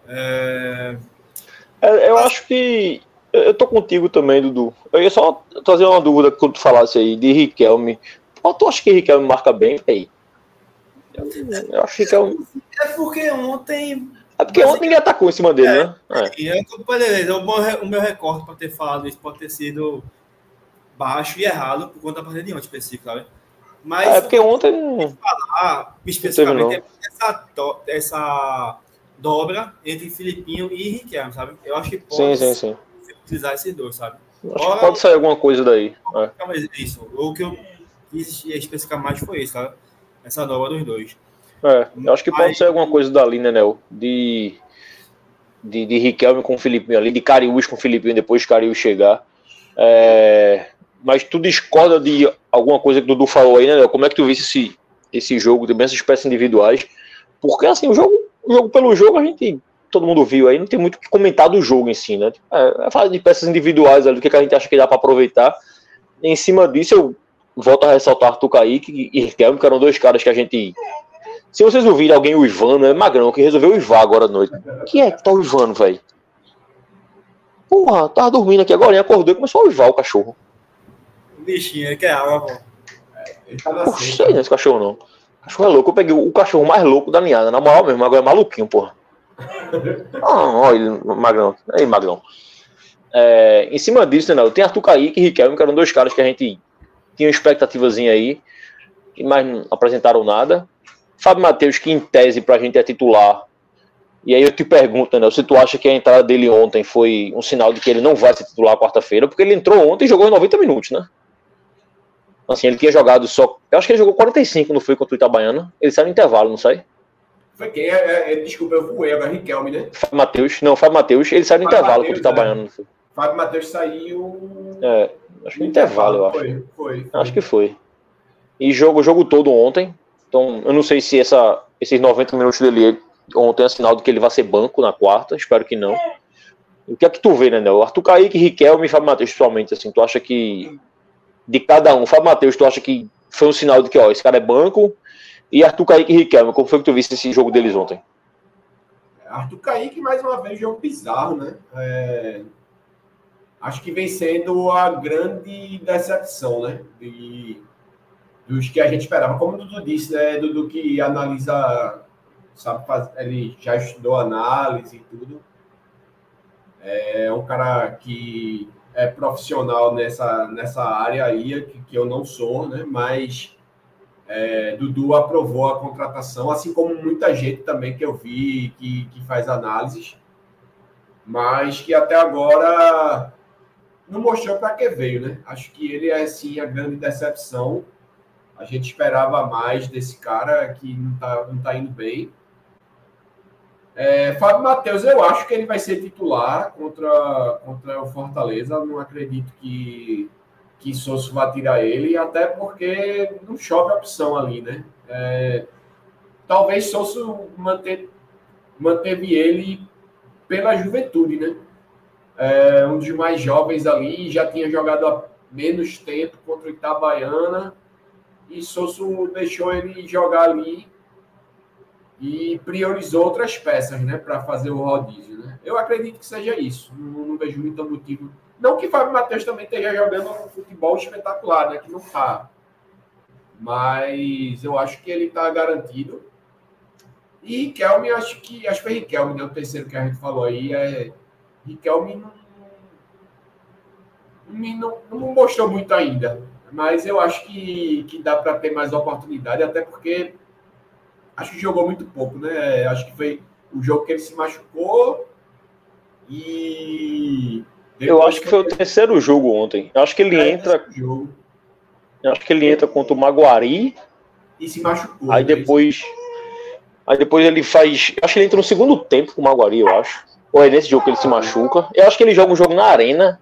É... É, eu acho que. Eu tô contigo também, Dudu. Eu ia só trazer uma dúvida quando tu falasse aí de Riquelme. Pô, tu acha que Riquelme marca bem? Aí? Eu, eu acho que Riquelme. É porque ontem. É porque ontem ninguém atacou em cima dele, é, né? É. E é, o meu recorde para ter falado isso pode ter sido baixo e errado por conta da partida de ontem específico, sabe? Mas é porque ontem. Falar especificamente essa, essa dobra entre Filipinho e Riquelme, sabe? Eu acho que pode sim, sim, sim. utilizar esses dois, sabe? Ora, pode sair alguma coisa daí. É. Isso. O que eu quis especificar mais foi isso, sabe? Essa dobra dos dois. É, eu acho que pode sair alguma coisa dali, né, Nel? De, de, de Riquelme com o Filipinho ali, de Cariús com o Filipinho depois de Cariús chegar. É, mas tu discorda de alguma coisa que o Dudu falou aí, né? Como é que tu visse esse, esse jogo, também essas peças individuais? Porque, assim, o jogo, o jogo pelo jogo, a gente, todo mundo viu aí, não tem muito o que comentar do jogo em si, né? É, é falar de peças individuais ali, o que, que a gente acha que dá para aproveitar. E em cima disso, eu volto a ressaltar Arthur Kaique e Riquelme, que eram dois caras que a gente. Se vocês ouvirem alguém o Ivano, é Magrão, que resolveu Ivar agora à noite. Quem é que tá o Ivano, velho? Porra, tava dormindo aqui agora, acordou e começou a uivar o cachorro bichinho, ele quer água, pô. Ele tá não sei esse cachorro não. O cachorro é louco. Eu peguei o cachorro mais louco da ninhada, na moral mesmo. Agora é maluquinho, porra. [laughs] ah, olha ele, Magrão. Aí, Magrão. É, em cima disso, né, tem Arthur Kaique e Riquelme, que eram dois caras que a gente tinha uma expectativazinha aí, mas não apresentaram nada. Fábio Matheus, que em tese pra gente é titular. E aí eu te pergunto, né, se tu acha que a entrada dele ontem foi um sinal de que ele não vai ser titular quarta-feira, porque ele entrou ontem e jogou 90 minutos, né? Assim, ele tinha jogado só. Eu acho que ele jogou 45, não foi contra o Itabaiana. Ele saiu no intervalo, não sai? Foi quem? É, é, é desculpa, eu voei agora, Riquelme, né? Fábio Matheus. Não, Fábio Matheus. Ele saiu no Fábio intervalo contra o Itabaiana, não foi? Fábio Matheus saiu. É, acho que no intervalo, eu acho. Foi, foi, foi. Acho que foi. E jogo o jogo todo ontem. Então, eu não sei se essa, esses 90 minutos dele ontem é sinal de que ele vai ser banco na quarta. Espero que não. O que é que tu vê, né, Nel? Arthur Kaique, Riquelme e Fábio Matheus, pessoalmente, assim, tu acha que de cada um. Fábio Matheus, tu acha que foi um sinal de que, ó, esse cara é banco? E Arthur Kaique e Riquelme, como foi que tu viste esse jogo deles ontem? Arthur Kaique, mais uma vez, jogo bizarro, né? É... Acho que vem sendo a grande decepção, né? De... Dos que a gente esperava. Como o Dudu disse, né? Dudu que analisa, sabe, ele já estudou análise e tudo. É um cara que é, profissional nessa, nessa área aí, que, que eu não sou, né? Mas É, Dudu aprovou a contratação, assim como muita gente também que eu vi que, que faz análises, mas que até agora não mostrou para que veio, né? Acho que ele é sim a grande decepção. A gente esperava mais desse cara que não está não tá indo bem. É, Fábio Matheus, eu acho que ele vai ser titular contra, contra o Fortaleza. Não acredito que, que Sosso vai tirar ele, até porque não chove a opção ali, né? É, talvez Sosso manter, manteve ele pela juventude, né? É, um dos mais jovens ali, já tinha jogado há menos tempo contra o Itabaiana, e Sosso deixou ele jogar ali e priorizou outras peças, né, para fazer o rodízio, né? Eu acredito que seja isso. Não, não vejo muito motivo. Não que Fábio Matheus também esteja jogando um futebol espetacular, né, que não tá. Mas eu acho que ele está garantido. E Riquelme, acho que acho que Riquelme, né, o terceiro que a gente falou aí é Riquelme não, não, não mostrou muito ainda, mas eu acho que, que dá para ter mais oportunidade, até porque acho que jogou muito pouco, né? Acho que foi o jogo que ele se machucou e. Eu acho que foi o terceiro jogo ontem. Eu acho que ele é, entra. Jogo. Eu acho que ele entra contra o Maguari. E se machucou. Aí né? depois. Aí depois ele faz. Acho que ele entra no segundo tempo com o Maguari, eu acho. Ou é nesse jogo que ele se machuca. Eu acho que ele joga um jogo na arena.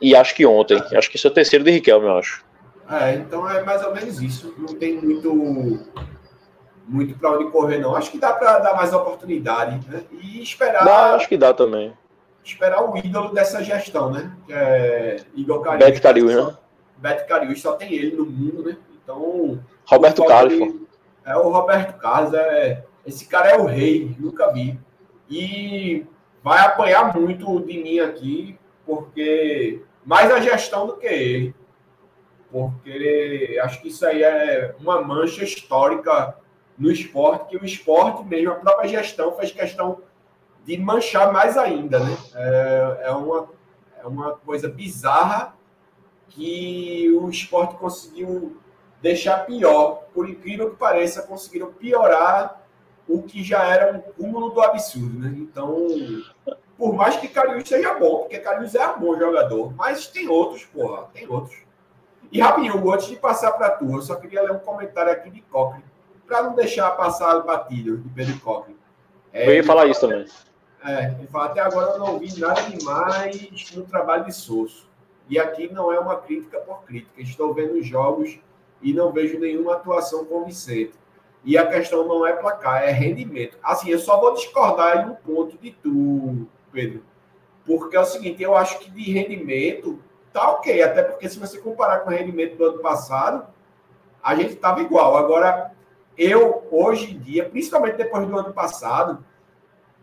E acho que ontem. Acho que esse é o terceiro de Riquelme, eu acho. É, então é mais ou menos isso. Não tem muito muito para onde correr, não. Acho que dá para dar mais oportunidade né? e esperar. Dá, acho que dá também. Esperar o ídolo dessa gestão, né? Que é Igor Cariús. Beto Cariús, né? Beto Cariús só tem ele no mundo, né? Então. Roberto Carlos. É o Roberto Carlos, é. Esse cara é o rei, nunca vi. E vai apanhar muito de mim aqui, porque mais a gestão do que ele. Porque acho que isso aí é uma mancha histórica no esporte, que o esporte mesmo, a própria gestão fez questão de manchar mais ainda, né? É, é, uma, é uma coisa bizarra que o esporte conseguiu deixar pior. Por incrível que pareça, conseguiram piorar o que já era um cúmulo do absurdo, né? Então, por mais que Cariús seja bom, porque Cariús é um bom jogador, mas tem outros, porra, tem outros. E rapidinho, antes de passar para tu, eu só queria ler um comentário aqui de Cochrane para não deixar passar batido de Pedro Coque. É, eu ia falar isso também. É, ele fala, até agora eu não ouvi nada demais no trabalho de Sosso. E aqui não é uma crítica por crítica. Estou vendo jogos e não vejo nenhuma atuação convincente. E a questão não é placar, é rendimento. Assim, eu só vou discordar em um ponto de tu, Pedro. Porque é o seguinte, eu acho que de rendimento tá ok. Até porque se você comparar com o rendimento do ano passado, a gente estava igual. Agora, eu, hoje em dia, principalmente depois do ano passado,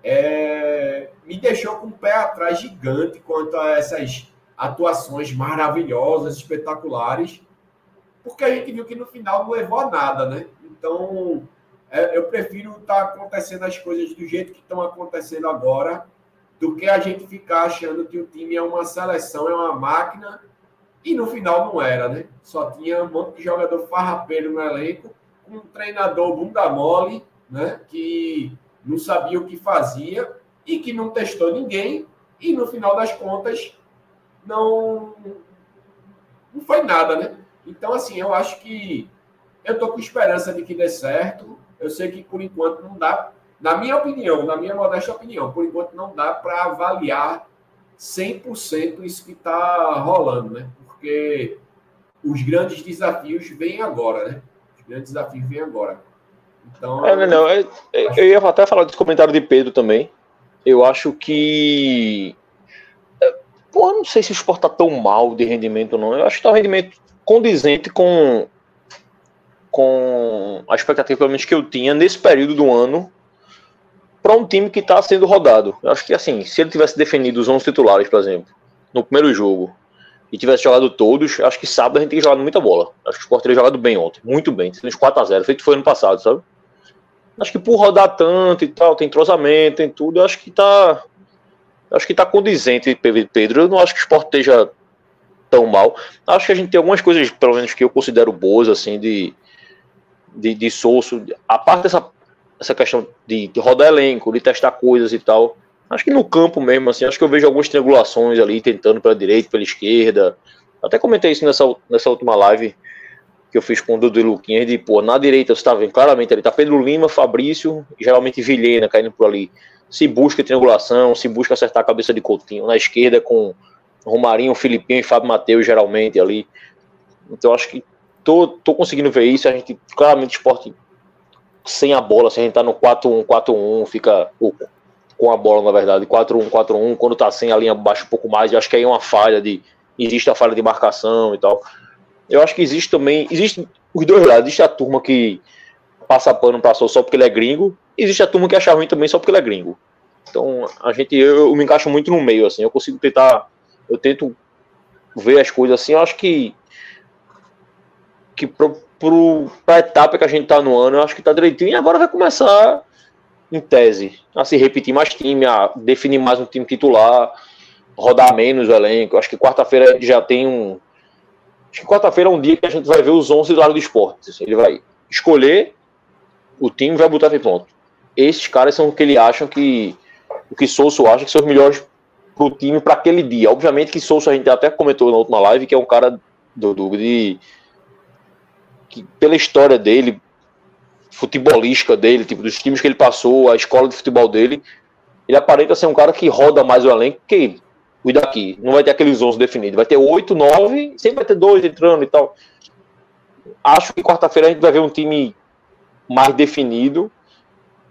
é, me deixou com o pé atrás gigante quanto a essas atuações maravilhosas, espetaculares, porque a gente viu que no final não levou a nada, né? Então, é, eu prefiro estar tá acontecendo as coisas do jeito que estão acontecendo agora, do que a gente ficar achando que o time é uma seleção, é uma máquina, e no final não era, né? Só tinha um monte de jogador farrapeiro no elenco, um treinador bunda mole, né, que não sabia o que fazia e que não testou ninguém e no final das contas não não foi nada, né? Então assim, eu acho que eu tô com esperança de que dê certo. Eu sei que por enquanto não dá, na minha opinião, na minha modesta opinião, por enquanto não dá para avaliar 100% isso que está rolando, né? Porque os grandes desafios vêm agora, né? grande desafio vem agora. Então, é, não, não, eu, eu ia até falar desse comentário de Pedro também. Eu acho que. É, pô, eu não sei se o esporte tá tão mal de rendimento ou não. Eu acho que tá um rendimento condizente com, com a expectativa, pelo menos, que eu tinha nesse período do ano para um time que está sendo rodado. Eu acho que, assim, se ele tivesse definido os 11 titulares, por exemplo, no primeiro jogo, e tivesse jogado todos, acho que sábado a gente tem jogado muita bola. Acho que o Sport teria jogado bem ontem, muito bem, uns 4x0, feito foi ano passado, sabe? Acho que por rodar tanto e tal, tem entrosamento, tem tudo, acho que tá. Acho que tá condizente, Pedro. Eu não acho que o Sport esteja tão mal. Acho que a gente tem algumas coisas, pelo menos que eu considero boas, assim, de, de, de. A parte dessa essa questão de, de rodar elenco, de testar coisas e tal. Acho que no campo mesmo, assim, acho que eu vejo algumas triangulações ali, tentando pela direita, pela esquerda. Até comentei isso nessa, nessa última live que eu fiz com o Dudu e Luquinhas, de, pô, na direita você tá vendo claramente ali, tá Pedro Lima, Fabrício, geralmente Vilhena caindo por ali. Se busca triangulação, se busca acertar a cabeça de Coutinho. Na esquerda com Romarinho, Filipinho e Fábio Matheus, geralmente ali. Então acho que tô, tô conseguindo ver isso. A gente, claramente, o esporte sem a bola, se a gente tá no 4-1, 4-1, fica com a bola, na verdade, 4-1, 4-1, quando tá sem a linha baixa um pouco mais, eu acho que aí é uma falha de. Existe a falha de marcação e tal. Eu acho que existe também. Existe os dois lados. Existe a turma que passa pano, passou só porque ele é gringo. Existe a turma que acha ruim também só porque ele é gringo. Então, a gente, eu, eu me encaixo muito no meio, assim. Eu consigo tentar. Eu tento ver as coisas assim. Eu acho que. Que pro, para a etapa que a gente está no ano, eu acho que está direitinho. E agora vai começar, em tese, a se repetir mais time, a definir mais um time titular, rodar menos o elenco. Acho que quarta-feira já tem um. Acho que quarta-feira é um dia que a gente vai ver os 11 do lado do esporte. Assim, ele vai escolher o time vai botar pronto. Esses caras são o que ele acham que. O que Souza acha que são os melhores para o time para aquele dia. Obviamente que Souza a gente até comentou na última live que é um cara do, do de que pela história dele, futebolística dele, tipo, dos times que ele passou, a escola de futebol dele, ele aparenta ser um cara que roda mais o elenco que ele. Cuida aqui. Não vai ter aqueles 11 definidos. Vai ter 8, 9, sempre vai ter dois entrando e tal. Acho que quarta-feira a gente vai ver um time mais definido.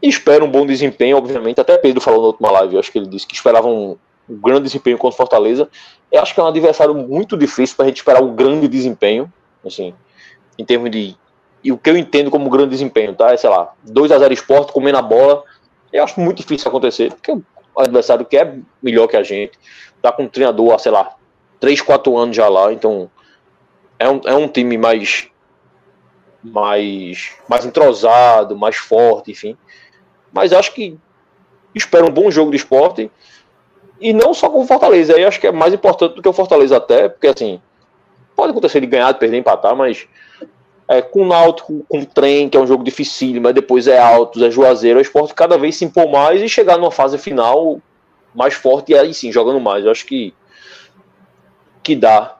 E espero um bom desempenho, obviamente. Até Pedro falou na última live, acho que ele disse que esperava um, um grande desempenho contra o Fortaleza. Eu acho que é um adversário muito difícil para a gente esperar um grande desempenho. Assim, em termos de. E o que eu entendo como grande desempenho, tá? É, sei lá, 2x0 esporte, comendo a bola. Eu acho muito difícil acontecer, porque o adversário que é melhor que a gente, tá com um treinador há, sei lá, 3, 4 anos já lá, então é um, é um time mais, mais, mais entrosado, mais forte, enfim. Mas acho que espero um bom jogo de esporte e não só com o Fortaleza. Aí acho que é mais importante do que o Fortaleza até, porque assim, pode acontecer de ganhar, de perder, empatar, mas é, com o Náutico, com o Trem, que é um jogo difícil, mas depois é Altos, é Juazeiro, o esporte cada vez se impor mais e chegar numa fase final mais forte e aí sim, jogando mais. Eu acho que, que dá.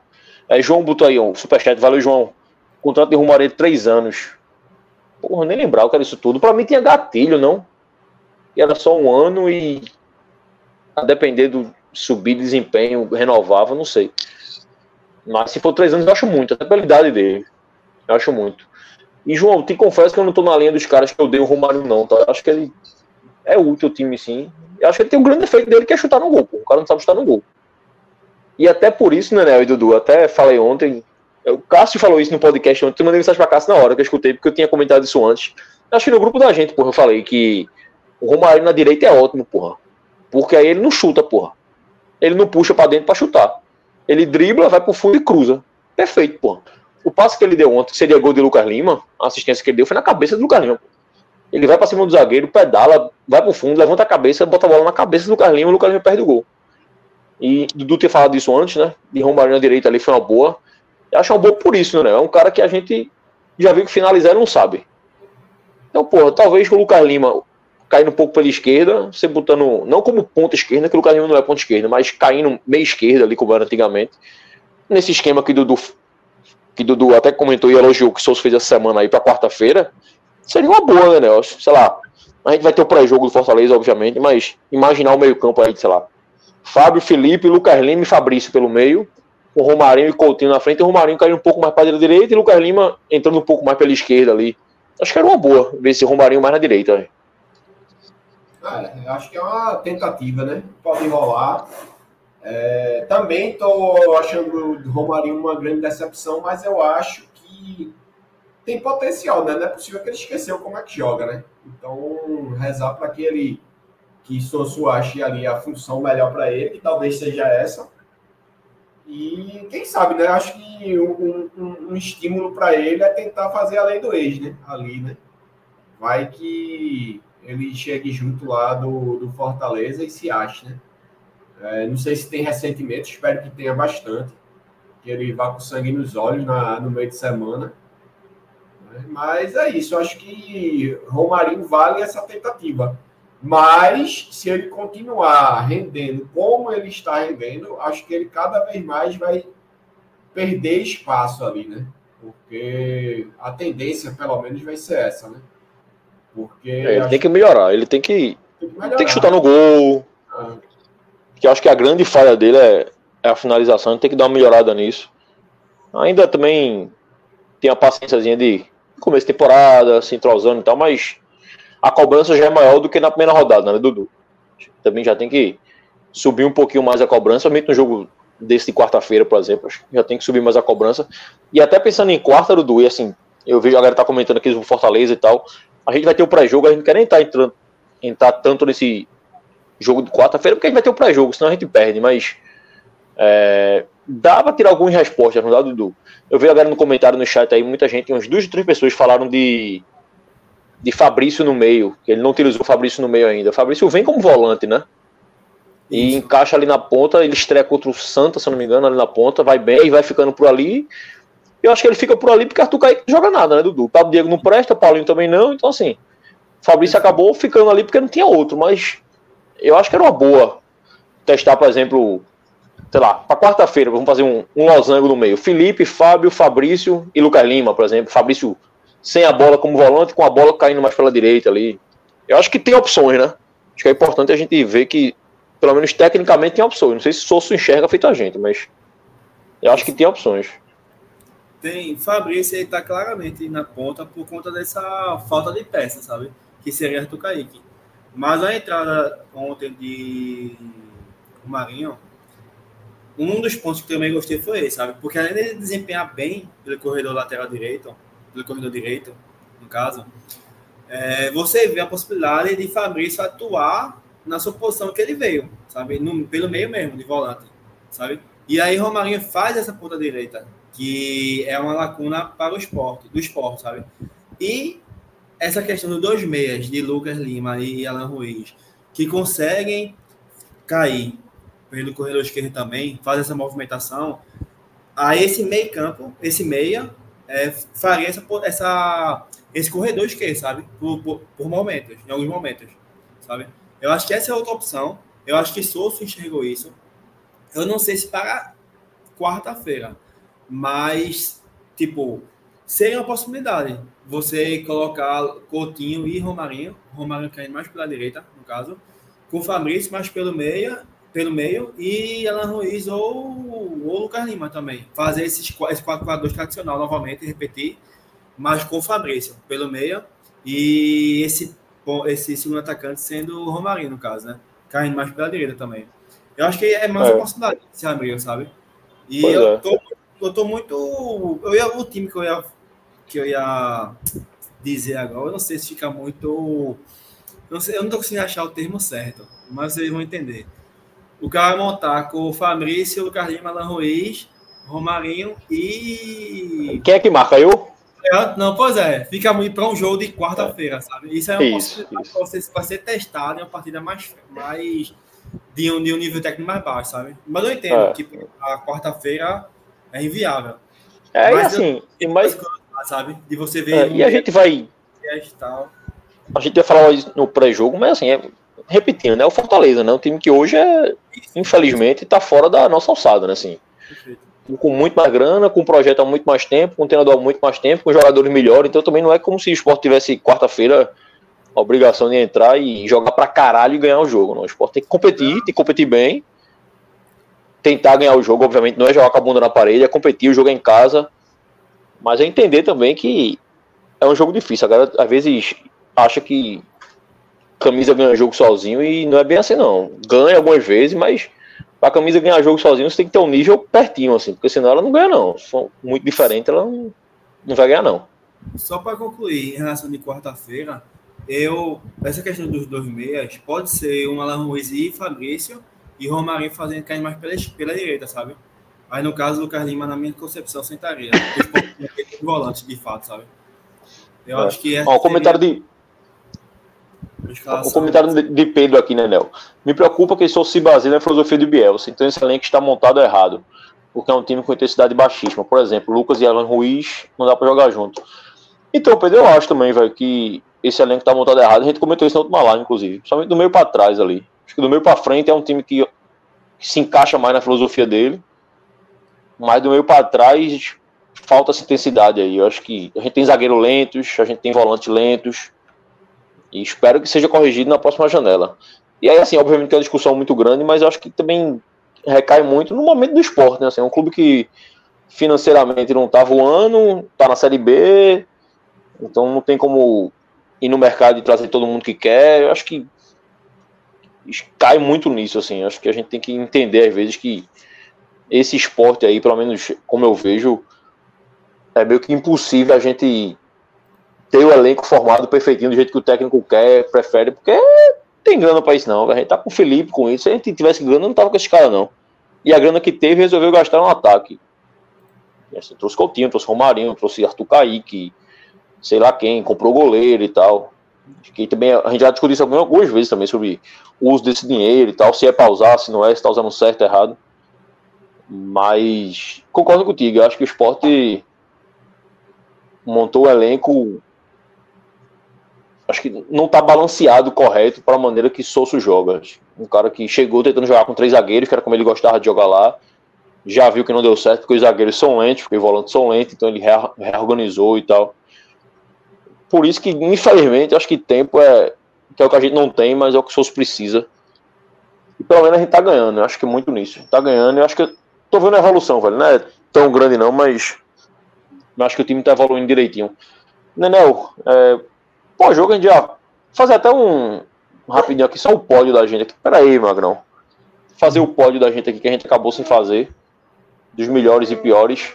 É, João botou aí um superchat, valeu João. Contrato de Rumaré de três anos. Porra, nem lembrar o que era isso tudo. Pra mim tinha gatilho, não? E era só um ano e a depender do subir desempenho, renovava, não sei. Mas se for três anos, eu acho muito, até pela idade dele. Eu acho muito. E, João, te confesso que eu não tô na linha dos caras que eu dei o Romário, não, tá? Eu acho que ele é útil o time, sim. Eu acho que ele tem um grande defeito dele que é chutar no gol. Pô. O cara não sabe chutar no gol. E até por isso, né, e Dudu, até falei ontem, o Cássio falou isso no podcast ontem, eu mandei mensagem pra Cássio na hora que eu escutei, porque eu tinha comentado isso antes. Acho que no grupo da gente, porra, eu falei que o Romário na direita é ótimo, porra. Porque aí ele não chuta, porra. Ele não puxa para dentro para chutar. Ele dribla, vai pro fundo e cruza. Perfeito, porra. O passe que ele deu ontem, seria gol de Lucas Lima, a assistência que ele deu foi na cabeça do Lucas Lima. Ele vai para cima do zagueiro, pedala, vai pro fundo, levanta a cabeça, bota a bola na cabeça do Lucas Lima, o Lucas Lima perde o gol. E Dudu ter falado disso antes, né? De Romário na direita ali foi uma boa. Eu acho uma boa por isso, né? É um cara que a gente já viu que finalizar e não sabe. Então, porra, talvez o Lucas Lima caindo um pouco pela esquerda, você botando, não como ponta esquerda, que o Lucas Lima não é ponta esquerda, mas caindo meia esquerda ali, como era antigamente. Nesse esquema que Dudu que Dudu até comentou e elogiou que o Souza fez essa semana aí para quarta-feira, seria uma boa, né, Nelson? Sei lá, a gente vai ter o pré-jogo do Fortaleza, obviamente, mas imaginar o meio-campo aí, sei lá. Fábio, Felipe, Lucas Lima e Fabrício pelo meio, o Romarinho e Coutinho na frente, o Romarinho caindo um pouco mais para a direita e Lucas Lima entrando um pouco mais pela esquerda ali. Acho que era uma boa ver esse Romarinho mais na direita. É, acho que é uma tentativa, né? Pode rolar. É, também estou achando o Romarinho uma grande decepção, mas eu acho que tem potencial, né? Não é possível que ele esqueceu como é que joga, né? Então, rezar para que ele que Sosso ache ali a função melhor para ele, que talvez seja essa. E quem sabe, né? Acho que um, um, um estímulo para ele é tentar fazer a lei do ex, né? Ali, né? Vai que ele chegue junto lá do, do Fortaleza e se ache, né? É, não sei se tem ressentimento, espero que tenha bastante. que ele vá com sangue nos olhos na, no meio de semana. Mas é isso, acho que Romarinho vale essa tentativa. Mas se ele continuar rendendo como ele está rendendo, acho que ele cada vez mais vai perder espaço ali, né? Porque a tendência, pelo menos, vai ser essa, né? Porque é, ele tem que melhorar, ele tem que, tem que, tem que chutar no gol. Ah. Que acho que a grande falha dele é, é a finalização, ele tem que dar uma melhorada nisso. Ainda também tem a paciênciazinha de começo de temporada, se entrosando e tal, mas a cobrança já é maior do que na primeira rodada, né, Dudu? Também já tem que subir um pouquinho mais a cobrança, somente no jogo desse de quarta-feira, por exemplo, já tem que subir mais a cobrança. E até pensando em quarta, Dudu, e assim, eu vejo a galera tá comentando aqui do Fortaleza e tal, a gente vai ter o pré-jogo, a gente não quer nem estar tá entrando, entrar tanto nesse jogo de quarta-feira, porque a gente vai ter o pré-jogo, senão a gente perde, mas é, dá pra tirar algumas respostas, não dá, Dudu? Eu vi agora no comentário no chat aí, muita gente, umas duas, três pessoas falaram de, de Fabrício no meio, que ele não utilizou o Fabrício no meio ainda. O Fabrício vem como volante, né? E Isso. encaixa ali na ponta, ele estreia contra o Santa, se não me engano, ali na ponta, vai bem e vai ficando por ali. Eu acho que ele fica por ali porque Arthur Kaique não joga nada, né, Dudu? O Pablo Diego não presta, o Paulinho também não, então assim, Fabrício acabou ficando ali porque não tinha outro, mas eu acho que era uma boa testar, por exemplo, sei lá, para quarta-feira, vamos fazer um, um losango no meio. Felipe, Fábio, Fabrício e Lucas Lima, por exemplo. Fabrício sem a bola como volante, com a bola caindo mais pela direita ali. Eu acho que tem opções, né? Acho que é importante a gente ver que, pelo menos tecnicamente, tem opções. Não sei se Souza enxerga feito a gente, mas eu acho que tem opções. Tem. Fabrício ele tá claramente na ponta por conta dessa falta de peça, sabe? Que seria Arthur Kaique. Mas a entrada ontem de Marinho um dos pontos que também gostei foi esse, sabe? Porque além de desempenhar bem pelo corredor lateral direito, pelo corredor direito, no caso, é, você vê a possibilidade de Fabrício atuar na sua posição que ele veio, sabe? No, pelo meio mesmo, de volante, sabe? E aí Romarinho faz essa ponta direita, que é uma lacuna para o esporte, do esporte, sabe? E essa questão dos dois meias, de Lucas Lima e Alan Ruiz, que conseguem cair pelo corredor esquerdo também, faz essa movimentação, a esse meio campo, esse meia, é, faria essa, essa, esse corredor esquerdo, sabe? Por, por, por, momentos, em alguns momentos, sabe? Eu acho que essa é outra opção. Eu acho que Souza enxergou isso. Eu não sei se para quarta-feira, mas, tipo, seria uma possibilidade. Você colocar Coutinho e Romarinho, Romarinho caindo mais pela direita, no caso, com Fabrício mais pelo meia pelo meio e Alan Ruiz ou, o Lucas Lima também. Fazer esses, esse 4-4-2 tradicional novamente, repetir, mas com o Fabrício pelo meio e esse, esse segundo atacante sendo o Romarinho, no caso, né? Caindo mais pela direita também. Eu acho que é mais é. uma possibilidade de se abrir, sabe? E pois eu, é. Eu tô muito. Eu ia, o time que eu ia, que eu ia dizer agora, eu não sei se fica muito. Eu não, sei, eu não tô conseguindo achar o termo certo, mas vocês vão entender o cara vai montar com o Fabrício, o Carlinhos Alan Ruiz, Romarinho e. Quem é que marca? Eu? É, não, pois é, fica muito para um jogo de quarta-feira, sabe? Isso é uma isso, possibilidade para ser testado em uma partida mais, mais de, um, de um nível técnico mais baixo, sabe? Mas eu entendo é. que a quarta-feira é inviável. É, mas, assim, e mais... sabe? De você ver. É, e a gente vai. A gente vai falar no pré-jogo, mas assim, é, repetindo, né? O Fortaleza, né? Um time que hoje é, infelizmente, está fora da nossa alçada, né? Assim, com muito mais grana, com um projeto há muito mais tempo, com um treinador há muito mais tempo, com jogadores melhores. Então também não é como se o esporte tivesse quarta-feira a obrigação de entrar e jogar pra caralho e ganhar o jogo. Não. O esporte tem que competir, tem que competir bem. Tentar ganhar o jogo, obviamente, não é jogar com a bunda na parede, é competir, o jogo é em casa. Mas é entender também que é um jogo difícil. Agora, às vezes, acha que camisa ganha jogo sozinho e não é bem assim, não. Ganha algumas vezes, mas para a camisa ganhar jogo sozinho você tem que ter um nível pertinho, assim, porque senão ela não ganha, não. Se for muito diferente, ela não, não vai ganhar, não. Só para concluir, em relação de quarta-feira, eu. Essa questão dos dois meias pode ser um Alan Ruiz e Fabrício e Romarinho fazendo cair mais pela, pela direita, sabe? Aí no caso, o Lucas Lima, na minha concepção, sentaria. volantes, de fato, sabe? Eu é. acho que. Ó, o comentário de o comentário de Pedro aqui, né, Léo? Me preocupa que isso se baseia na filosofia de Bielsa, então esse elenco está montado errado. porque é um time com intensidade baixíssima. Por exemplo, Lucas e Alan Ruiz não dá para jogar junto. Então, Pedro, eu acho também, velho, que esse elenco tá montado errado. A gente comentou isso na última live, inclusive. Somente do meio para trás ali. Acho que do meio para frente é um time que, que, se encaixa mais na filosofia dele. Mas do meio para trás falta essa intensidade aí. Eu acho que a gente tem zagueiro lentos, a gente tem volante lentos. E espero que seja corrigido na próxima janela. E aí, assim, obviamente que é uma discussão muito grande, mas eu acho que também recai muito no momento do esporte, né? Assim, é um clube que financeiramente não tá voando, tá na Série B, então não tem como ir no mercado e trazer todo mundo que quer. Eu acho que cai muito nisso, assim. Acho que a gente tem que entender, às vezes, que esse esporte aí, pelo menos como eu vejo, é meio que impossível a gente ter o elenco formado perfeitinho do jeito que o técnico quer, prefere, porque tem grana para isso não. A gente tá com o Felipe com isso. Se a gente tivesse grana, não tava com esse cara, não. E a grana que teve resolveu gastar no ataque. Assim, trouxe Coutinho, trouxe Romarinho, trouxe Arthur Kaique, sei lá quem, comprou goleiro e tal. Que também a gente já discutiu isso algumas vezes também sobre o uso desse dinheiro e tal, se é para usar, se não é, se está usando certo errado. Mas concordo contigo, eu acho que o esporte montou o elenco acho que não está balanceado correto para a maneira que Souza joga. Um cara que chegou tentando jogar com três zagueiros, que era como ele gostava de jogar lá, já viu que não deu certo, porque os zagueiros são lentos, porque os volantes são lentos, então ele reorganizou e tal. Por isso que, infelizmente, acho que tempo é, que é o que a gente não tem, mas é o que o Souza precisa. E pelo menos a gente tá ganhando, eu acho que muito nisso. Tá ganhando, eu acho que eu tô vendo a evolução, velho. Não é tão grande não, mas acho que o time tá evoluindo direitinho. Nenel, é, Pós-jogo a gente já fazer até um, rapidinho aqui, só o pódio da gente aqui. Pera aí, Magrão. Fazer o pódio da gente aqui que a gente acabou sem fazer. Dos melhores e piores.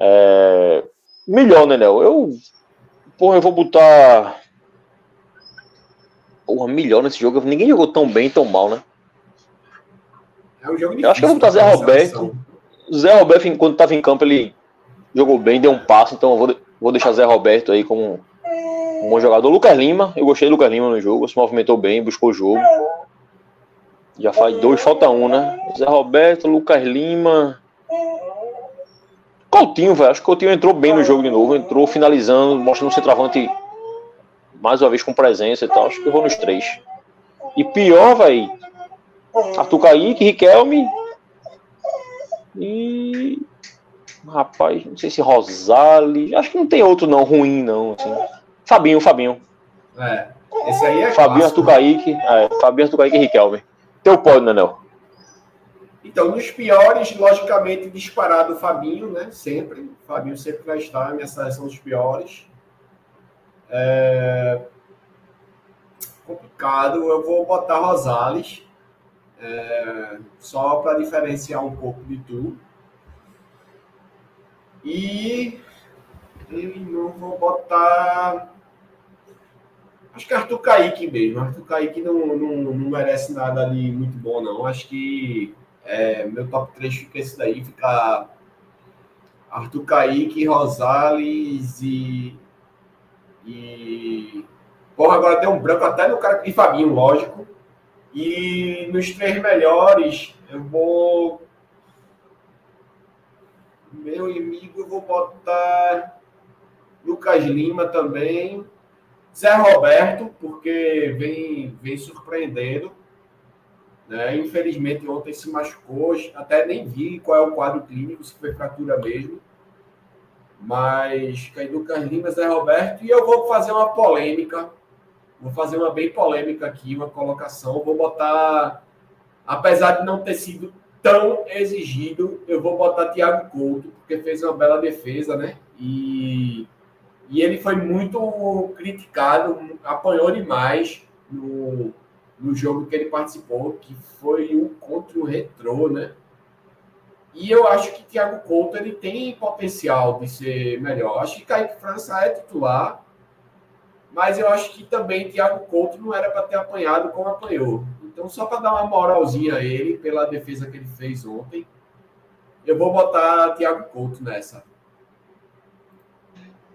É... Melhor, né, Nel? Eu. Porra, eu vou botar. Porra, melhor nesse jogo. Ninguém jogou tão bem, tão mal, né? É um jogo difícil, eu acho que eu vou botar Zé Roberto. Zé Roberto, enquanto estava em campo, ele jogou bem, deu um passo, então eu vou, vou deixar Zé Roberto aí como um bom jogador. Lucas Lima, eu gostei do Lucas Lima no jogo, se movimentou bem, buscou o jogo. Já faz dois, falta um, né? Zé Roberto, Lucas Lima. Coutinho, velho. Acho que Coutinho entrou bem no jogo de novo. Entrou finalizando, mostrando o centroavante mais uma vez com presença e tal. Acho que eu vou nos três. E pior, velho. Arthur Kaique, Riquelme. E. Rapaz, não sei se Rosales. Acho que não tem outro não ruim, não. Assim. Fabinho, Fabinho. É. Esse aí é Fabinho, Arthur Kaique. É, Fabinho, Arthur Kaique e Riquelme. Teu pódio, Nanel. Então, nos piores, logicamente, disparado o Fabinho, né? Sempre. O Fabinho sempre vai estar minha seleção dos piores. É... Complicado. Eu vou botar Rosales. É... Só para diferenciar um pouco de tu. E eu não vou botar Acho que Arthur Kaique mesmo. Arthur Kaique não, não, não merece nada ali muito bom, não. Acho que é, meu top 3 fica esse daí, fica Arthur Kaique, Rosales e. E. Porra, agora deu um branco até no cara. E Fabinho, lógico. E nos três melhores, eu vou. Meu amigo, eu vou botar Lucas Lima também. Zé Roberto, porque vem, vem surpreendendo. Né? Infelizmente, ontem se machucou, até nem vi qual é o quadro clínico, se foi fratura mesmo. Mas Caidu Lima, Zé Roberto, e eu vou fazer uma polêmica. Vou fazer uma bem polêmica aqui, uma colocação. Vou botar, apesar de não ter sido tão exigido, eu vou botar Thiago Couto, porque fez uma bela defesa, né? E e ele foi muito criticado, apanhou demais no, no jogo que ele participou, que foi o contra o Retrô, né? E eu acho que Thiago Couto ele tem potencial de ser melhor. Acho que Kaique França é titular, mas eu acho que também Thiago Couto não era para ter apanhado como apanhou. Então, só para dar uma moralzinha a ele pela defesa que ele fez ontem, eu vou botar Thiago Couto nessa.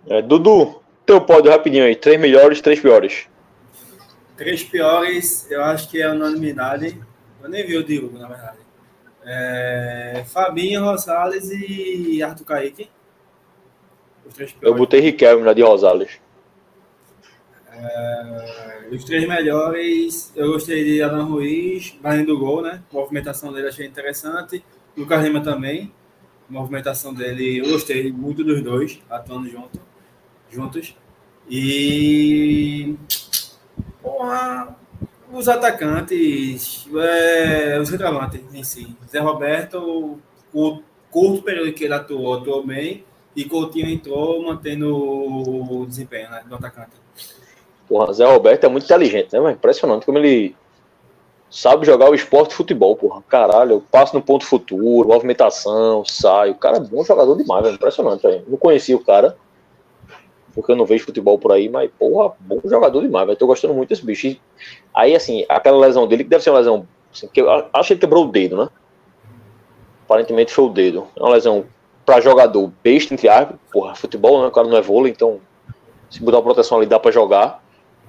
É, Dudu, teu pódio rapidinho aí. Três melhores, três piores. Três piores, eu acho que é unanimidade. Eu nem vi o Diogo, na verdade. É, Fabinho, Rosales e Arthur Kaique. Eu botei Riquelme na de Rosales. É, os três melhores, eu gostei de Adam Ruiz, Barrinho do gol, né? A movimentação dele achei interessante. Lucas Lima também. A movimentação dele, eu gostei muito dos dois, atuando junto, juntos. E. Porra, os atacantes, é, os centroavantes em si. Zé Roberto, o curto período que ele atuou, atuou bem. E Coutinho entrou mantendo o desempenho né, do atacante. Porra, Zé Roberto é muito inteligente, né? Impressionante como ele sabe jogar o esporte de futebol, porra. Caralho, eu passo no ponto futuro, movimentação, saio. O cara é bom jogador demais, velho. Impressionante. Não conhecia o cara, porque eu não vejo futebol por aí, mas, porra, bom jogador demais, velho. Tô gostando muito desse bicho. E aí, assim, aquela lesão dele, que deve ser uma lesão. Assim, que eu acho que ele quebrou o dedo, né? Aparentemente foi o dedo. É uma lesão pra jogador besta, entre aspas. Porra, futebol, né? O cara não é vôlei, então se botar uma proteção ali dá pra jogar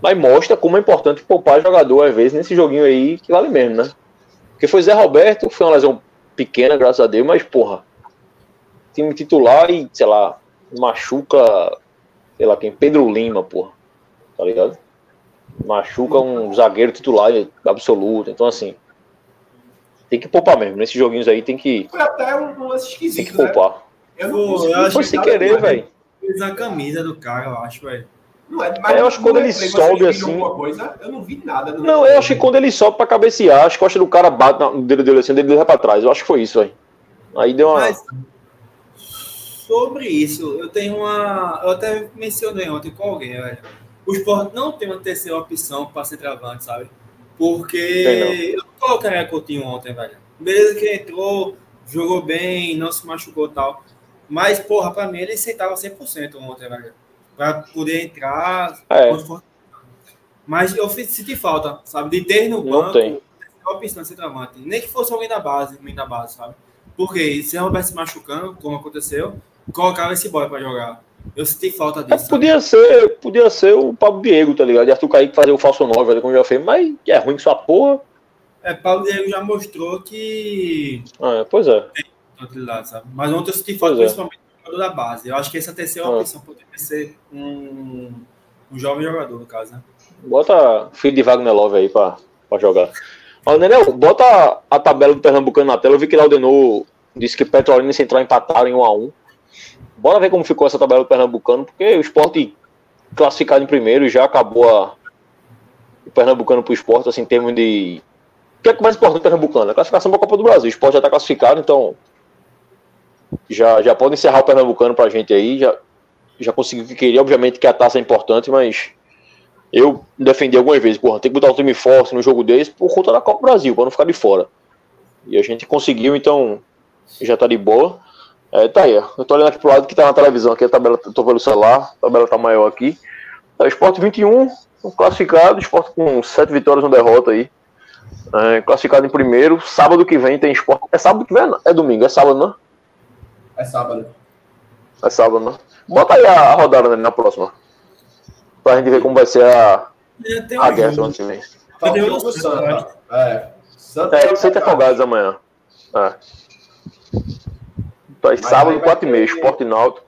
mas mostra como é importante poupar jogador, às vezes, nesse joguinho aí que vale mesmo, né? Porque foi Zé Roberto, foi uma lesão pequena, graças a Deus, mas, porra, time titular e, sei lá, machuca, sei lá quem, Pedro Lima, porra, tá ligado? Machuca um zagueiro titular absoluto, então, assim, tem que poupar mesmo, nesses joguinhos aí tem que. Foi até um lance esquisito. Tem que poupar. Né? Eu não, eu foi sem querer, velho. Fez a camisa do cara, eu acho, velho. Não é, mas é, eu acho que quando ele sobe assim. Coisa, eu não vi nada. Não, não eu acho que quando ele sobe pra cabecear, acho que o cara bate no dedo dele assim, ele vai pra trás. Eu acho que foi isso, velho. Aí deu uma. Mas, sobre isso, eu tenho uma. Eu até mencionei ontem com alguém, velho. O Sport não tem uma terceira opção para ser travante, sabe? Porque eu colocaria Coutinho ontem, velho. Beleza que entrou, jogou bem, não se machucou tal. Mas, porra, pra mim ele aceitava 100% ontem, velho para poder entrar. É. Mas eu senti falta, sabe? De ter no banco. Não tem. Opção centroavante. Nem que fosse alguém da base, alguém da base, sabe? Porque se o Roberto se machucando, como aconteceu, colocava esse boy para jogar. Eu senti falta é, disso. É, podia, ser, podia ser o Pablo Diego, tá ligado? E Arthur Kaique fazer o falso 9, como já fez, mas é ruim que sua porra. É, Pablo Diego já mostrou que. Ah, é, pois é. Mas ontem eu senti falta, pois é. principalmente jogador da base. Eu acho que essa terceira ah. opção poderia ser um, um jovem jogador, no caso, né? Bota filho de Wagner Love aí pra, pra jogar. Ó, Nenel, bota a tabela do Pernambucano na tela. Eu vi que Laudenor disse que Petrolina e Central empataram em 1 a 1 Bora ver como ficou essa tabela do Pernambucano, porque o esporte classificado em primeiro já acabou a, o Pernambucano pro esporte, assim, em termos de. O que é mais importante do Pernambucano? A classificação para a Copa do Brasil. O esporte já está classificado, então já, já pode encerrar o Pernambucano pra gente aí, já, já conseguiu o que queria, obviamente que a taça é importante, mas eu defendi algumas vezes, porra, tem que botar um time forte no jogo desse por conta da Copa do Brasil, para não ficar de fora. E a gente conseguiu, então já tá de boa. É, tá aí, eu tô olhando aqui pro lado que tá na televisão, aqui a tabela, tô pelo celular, a tabela tá maior aqui. É, Esporte 21, classificado, Esporte com 7 vitórias, uma derrota aí. É, classificado em primeiro, sábado que vem tem Esporte. É sábado que vem? É domingo, é sábado, não? É sábado. É sábado, né? Bota aí a, rodada né, na próxima. Pra gente ver como vai ser a, a guerra ano que vem. Tá o jogo Santa. É. Santa é, Santa Afogados amanhã. É. Então, sábado, 4 e meia, Esporte Náutico.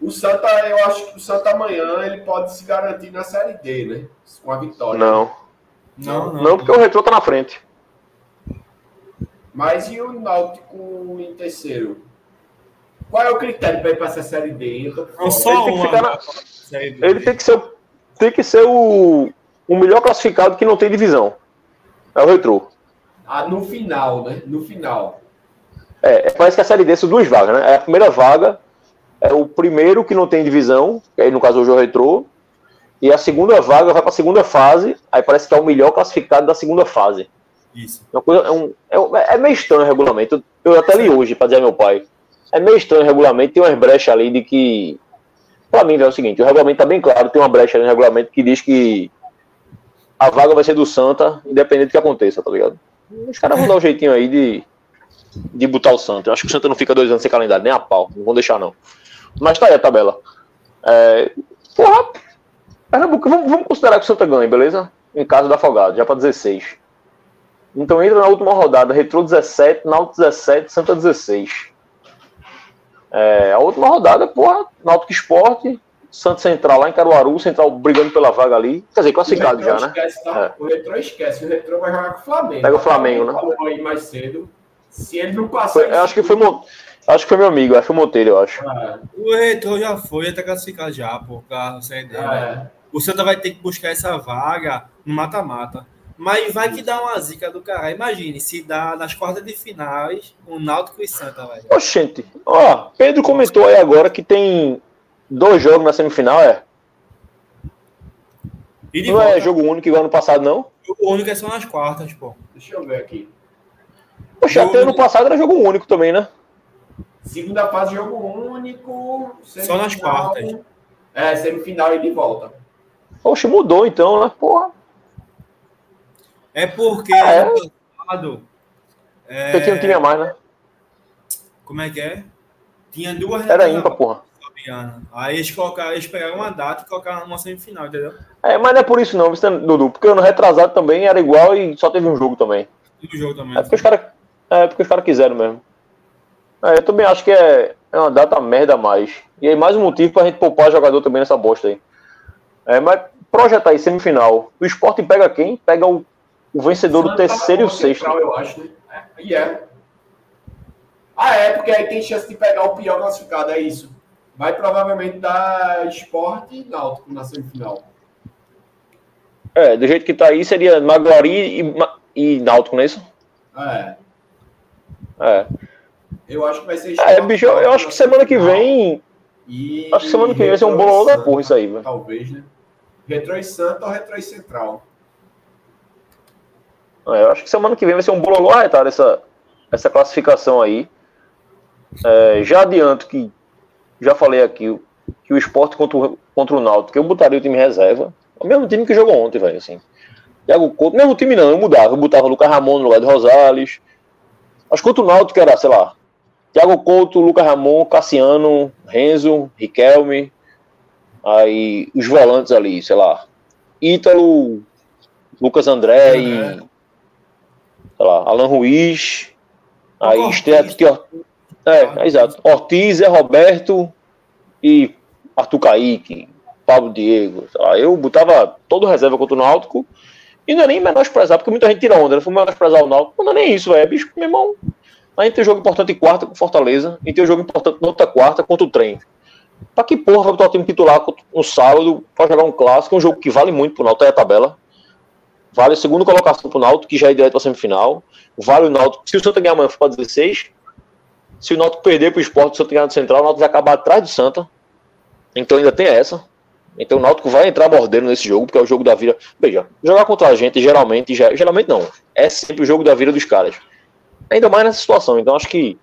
O Santa, eu acho que o Santa amanhã ele pode se garantir na Série D, né? Com a vitória. Não. Não, não, não porque o Retrô tá na frente. Mas e o Náutico em terceiro? Qual é o critério para ir para essa série D? Não só ele tem que, na... ele tem que ser, tem que ser o, o melhor classificado que não tem divisão. É o Retro. Ah, no final, né? No final. É, é parece que a série D são duas vagas, né? É a primeira vaga é o primeiro que não tem divisão, que aí no caso hoje é o Retro. E a segunda vaga vai para a segunda fase, aí parece que é o melhor classificado da segunda fase. Isso. É, coisa, é, um, é, é meio estranho o regulamento. Eu até li hoje para dizer ao meu pai é meio estranho o regulamento, tem umas brechas ali de que. Pra mim, é o seguinte: o regulamento tá bem claro, tem uma brecha ali no regulamento que diz que a vaga vai ser do Santa, independente do que aconteça, tá ligado? Os caras vão dar um jeitinho aí de, de botar o Santa. Eu acho que o Santa não fica dois anos sem calendário, nem a pau, não vão deixar não. Mas tá aí a tabela. É, porra, Pernambuco, vamos, vamos considerar que o Santa ganha, beleza? Em caso da Afogado, já para 16. Então entra na última rodada, Retro 17, Náutico 17, Santa 16. É, a última rodada, porra, Náutico Esporte, Santos Central lá em Caruaru, Central brigando pela vaga ali. Quer dizer, classificado já, né? Esquece, tá? é. O Retro esquece, o Retro vai jogar com o Flamengo. Pega o Flamengo, né? Falou aí mais cedo. Se ele não passar. Foi, acho que foi Acho que foi meu amigo, acho que foi o Monteiro, eu acho. É. O Retro já foi, até classificado já, por carro, sem ideia. É. O Santa vai ter que buscar essa vaga no mata-mata. Mas vai que dá uma zica do cara. Imagine, se dá nas quartas de finais, o Náutico e Santa, velho. Oxente, ó, Pedro comentou aí agora que tem dois jogos na semifinal, é? não é volta, é jogo único igual ano passado, não? Jogo único é só nas quartas, pô. Deixa eu ver aqui. Poxa, até ano passado era jogo único também, né? Segunda fase, jogo único. Só nas quartas. É, semifinal e de volta. Oxe, mudou então, né? Porra. É porque ah, é? ano passado. É... Você tinha um time a mais, né? Como é que é? Tinha duas. Era ímpar, porra. Aí eles, colocaram, eles pegaram uma data e colocaram uma semifinal, entendeu? É, mas não é por isso não, Dudu. Porque ano retrasado também era igual e só teve um jogo também. Um jogo também. É porque os caras é, porque os cara quiseram mesmo. É, eu também acho que é, é uma data merda a mais. E aí mais um motivo pra gente poupar jogador também nessa bosta aí. É, mas projetar aí semifinal. O esporte pega quem? Pega o o vencedor do terceiro e o sexto. Central, eu acho, né? É, e é. Ah, é, porque aí tem chance de pegar o pior classificado, é isso. Vai provavelmente dar esporte e náutico na semifinal. É, do jeito que tá aí, seria Maguari e, e Náutico, não é isso? É. É. Eu acho que vai ser. É, bicho, eu, eu acho que semana que vem. E, acho que semana que vem vai ser um bolão da porra isso aí, velho. Talvez, né? Retro e Santa ou Retro e Central? É, eu acho que semana que vem vai ser um bololô arretado essa, essa classificação aí. É, já adianto que, já falei aqui, que o esporte contra o, contra o Náutico, eu botaria o time reserva. O mesmo time que jogou ontem, velho, assim. Thiago Couto, mesmo time não, eu mudava. Eu botava o Lucas Ramon no lugar de Rosales. Que contra o Náutico era, sei lá, Thiago Couto, Lucas Ramon, Cassiano, Renzo, Riquelme. Aí os volantes ali, sei lá, Ítalo, Lucas André e sei lá, Alan Ruiz, aí Ortiz. É, é, exato. Ortiz, é Roberto e Arthur Kaique, Pablo Diego. Lá, eu botava todo reserva contra o Náutico e não é nem menosprezar, porque muita gente tira onda, né? Foi menosprezar o Náutico. Não é nem isso, velho. Bicho, meu irmão, a gente tem jogo importante em quarta com Fortaleza e tem jogo importante na outra quarta contra o trem. Pra que porra vai botar o time titular no sábado pra jogar um clássico, um jogo que vale muito pro Náutico, é a tabela. Vale a segunda colocação pro Náutico, que já é direto pra semifinal. Vale o Náutico. Se o Santa ganhar amanhã, for pra 16. Se o Náutico perder pro esporte, o Santa ganhar no Central, o Náutico vai acabar atrás do Santa. Então ainda tem essa. Então o Náutico vai entrar mordendo nesse jogo, porque é o jogo da vida. Veja, jogar contra a gente, geralmente, geralmente não. É sempre o jogo da vida dos caras. Ainda mais nessa situação. Então acho que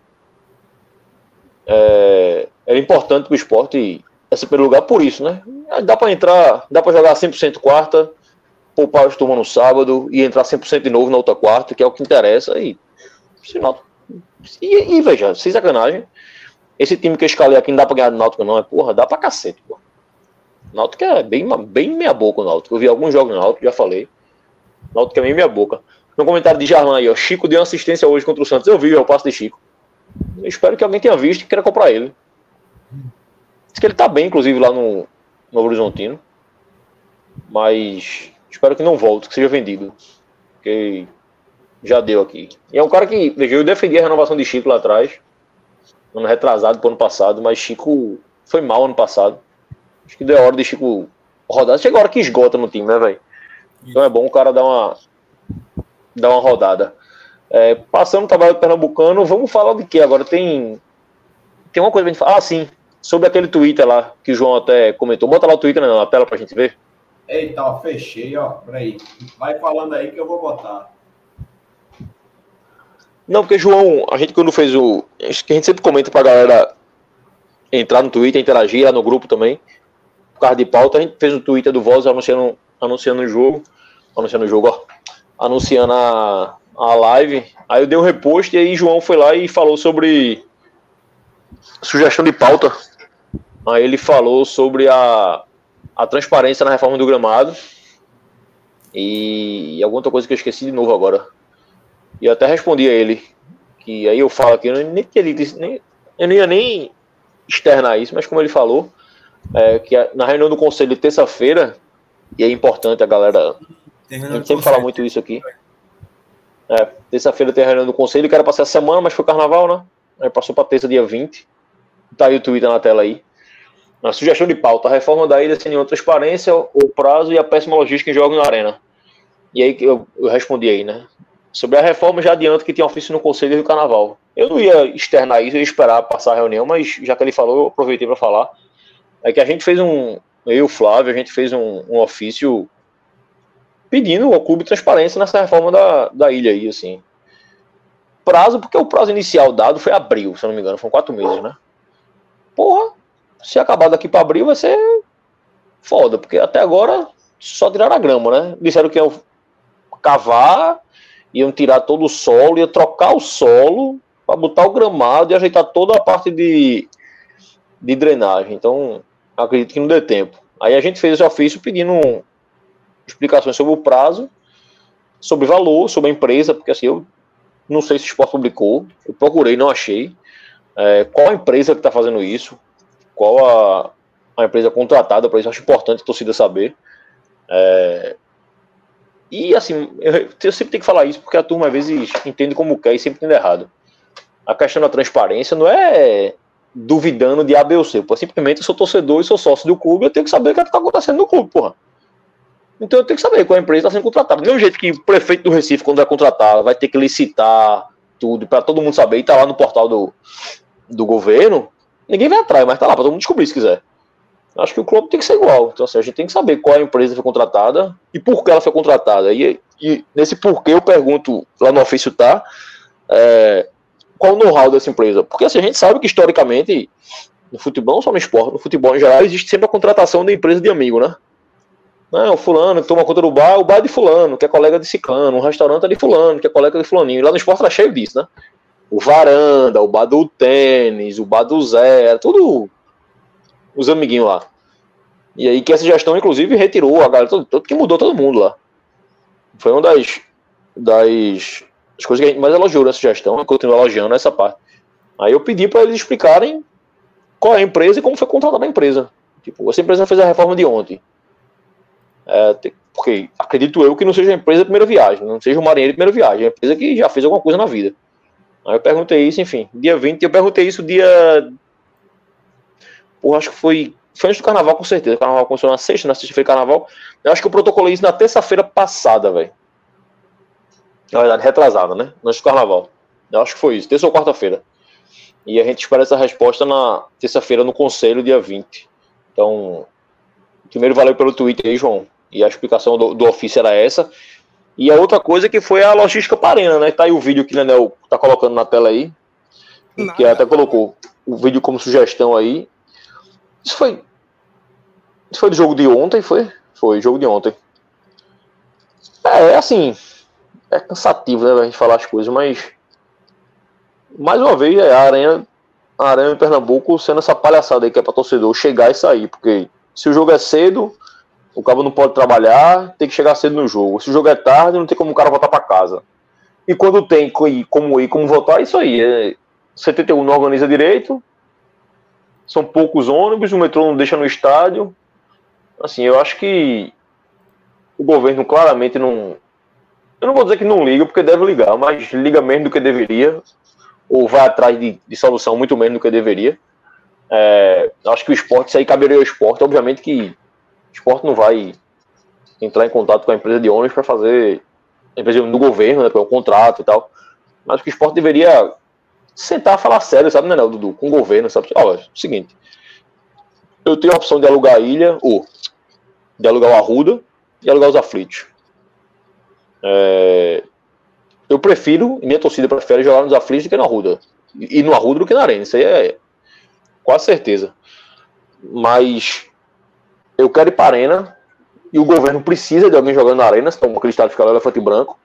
é, importante pro esporte esse primeiro lugar por isso, né? Dá para entrar, dá para jogar 100% quarta, poupar os turmas no sábado e entrar 100% de novo na outra quarta, que é o que interessa. E, e, e veja, sem sacanagem, esse time que eu escalei aqui não dá pra ganhar do Náutico, não. É porra, dá pra cacete, porra. Náutico é bem, bem meia boca o Náutico. Eu vi alguns jogos no Náutico, já falei. Náutico é bem meia boca. No comentário de Jarlan aí, ó. Chico deu assistência hoje contra o Santos. Eu vi o passo de Chico. Eu espero que alguém tenha visto e queira comprar ele. Diz que ele tá bem, inclusive, lá no, no Horizontino. Mas Espero que não volte, que seja vendido. Porque já deu aqui. E é um cara que, veja, eu defendi a renovação de Chico lá atrás. Ano retrasado pro ano passado, mas Chico foi mal ano passado. Acho que deu a hora de Chico rodar. Chega a hora que esgota no time, né, velho? Então é bom o cara dar uma, dar uma rodada. É, passando o trabalho do Pernambucano, vamos falar de que agora? Tem, tem uma coisa pra gente falar. Ah, sim. Sobre aquele Twitter lá, que o João até comentou. Bota lá o Twitter na tela pra gente ver. Eita, ó, fechei, ó. Peraí. Vai falando aí que eu vou botar. Não, porque, João, a gente quando fez o. Acho que a gente sempre comenta pra galera entrar no Twitter, interagir lá no grupo também. Causa de pauta, a gente fez o Twitter do Voz anunciando, anunciando o jogo. Anunciando o jogo, ó. Anunciando a, a live. Aí eu dei um repost e aí João foi lá e falou sobre sugestão de pauta. Aí ele falou sobre a a transparência na reforma do gramado e, alguma outra coisa que eu esqueci de novo agora. E eu até respondi a ele, que aí eu falo aqui, eu nem, nem, eu não ia nem externar isso, mas como ele falou, é, que na reunião do conselho de terça-feira, e é importante a galera. A gente sempre fala muito isso aqui. É, terça-feira tem a reunião do conselho, que era para ser a semana, mas foi carnaval, né? Aí passou para terça, dia 20. Tá aí o Twitter na tela aí. A sugestão de pauta: a reforma da ilha sem nenhuma transparência, o prazo e a péssima logística em jogos na arena. E aí eu, eu respondi aí, né? Sobre a reforma, já adianto que tinha ofício no Conselho do Carnaval. Eu não ia externar isso, eu ia esperar passar a reunião, mas já que ele falou, eu aproveitei para falar. É que a gente fez um. Eu e o Flávio, a gente fez um, um ofício pedindo ao clube transparência nessa reforma da, da ilha aí, assim. Prazo, porque o prazo inicial dado foi abril, se eu não me engano, foram quatro meses, né? Porra, se acabar daqui para abril vai ser foda, porque até agora só tiraram a grama, né? Disseram que iam cavar iam tirar todo o solo, ia trocar o solo para botar o gramado e ajeitar toda a parte de, de drenagem. Então, acredito que não dê tempo. Aí a gente fez esse ofício pedindo explicações sobre o prazo, sobre valor, sobre a empresa, porque assim, eu não sei se o esporte publicou, eu procurei, não achei. É, qual a empresa que está fazendo isso? Qual a, a empresa contratada para isso? Acho importante a torcida saber. É, e assim, eu, eu, sempre tenho que falar isso porque a turma às vezes entende como quer e sempre entende errado. A questão da transparência não é duvidando de A, B ou C. Pô, simplesmente eu sou torcedor e sou sócio do clube, eu tenho que saber o que é está acontecendo no clube, porra. Então eu tenho que saber qual a empresa está sendo contratada. Do mesmo jeito que o prefeito do Recife, quando vai contratar, vai ter que licitar tudo para todo mundo saber e tá lá no portal do, do governo, ninguém vai atrás, mas tá lá para todo mundo descobrir se quiser. Acho que o clube tem que ser igual. Então, assim, a gente tem que saber qual a empresa foi contratada e por que ela foi contratada. E, e nesse porquê eu pergunto lá no ofício tá é, qual o know-how dessa empresa. Porque assim, a gente sabe que historicamente, no futebol, não só no esporte, no futebol em geral, existe sempre a contratação da empresa de amigo, né? Não, o fulano toma conta do bar, o bar é de fulano, que é colega de ciclano, um restaurante é de fulano, que é colega de fulaninho. Lá no esporte tá cheio disso, né? O varanda, o bar do tênis, o bar do Zé, tudo os amiguinhos lá. E aí que essa gestão, inclusive, retirou a galera, todo que mudou todo mundo lá. Foi uma das, das, das coisas que a gente mais elogiou nessa gestão, e continuo elogiando essa parte. Aí eu pedi para eles explicarem qual é a empresa e como foi contratada a empresa. Tipo, essa empresa fez a reforma de ontem. É, porque acredito eu que não seja a empresa de primeira viagem, não seja o marinheiro de primeira viagem, é uma empresa que já fez alguma coisa na vida. Aí eu perguntei isso, enfim, dia 20, eu perguntei isso dia Porra, acho que foi. Foi antes do carnaval, com certeza. O carnaval começou na sexta, na sexta foi carnaval. Eu acho que eu protocolei isso na terça-feira passada, velho. Na verdade, retrasada, né? Antes do carnaval. Eu acho que foi isso, terça ou quarta-feira. E a gente espera essa resposta na terça-feira no conselho, dia 20. Então, primeiro valeu pelo Twitter aí, João. E a explicação do, do ofício era essa. E a outra coisa que foi a logística parena, né? Tá aí o vídeo que o Nenel tá colocando na tela aí. Nada. Que até colocou o vídeo como sugestão aí. Isso foi. Isso foi do jogo de ontem, foi? Foi, jogo de ontem. É, é assim. É cansativo, né, a gente falar as coisas, mas. Mais uma vez, é a Aranha, a Aranha em Pernambuco sendo essa palhaçada aí que é pra torcedor chegar e sair, porque se o jogo é cedo, o cabo não pode trabalhar, tem que chegar cedo no jogo. Se o jogo é tarde, não tem como o cara voltar para casa. E quando tem como ir, como voltar, é isso aí. É 71 não organiza direito, são poucos ônibus, o metrô não deixa no estádio. Assim, eu acho que o governo claramente não. Eu não vou dizer que não liga, porque deve ligar, mas liga menos do que deveria, ou vai atrás de, de solução muito menos do que deveria. É, acho que o esporte, isso aí caberia ao esporte. Obviamente que o esporte não vai entrar em contato com a empresa de ônibus para fazer. Empresa do governo, né, para um contrato e tal. Mas o que o esporte deveria sentar falar sério, sabe, né, Dudu? Com o governo, sabe? Olha, é seguinte. Eu tenho a opção de alugar a ilha, ou de alugar o Arruda e alugar os aflitos. É, eu prefiro, minha torcida prefere jogar nos aflitos do que no Arruda. E no Arruda do que na Arena. Isso aí é quase certeza. Mas eu quero ir para a Arena e o governo precisa de alguém jogando na Arena, como aquele estado fica elefante branco.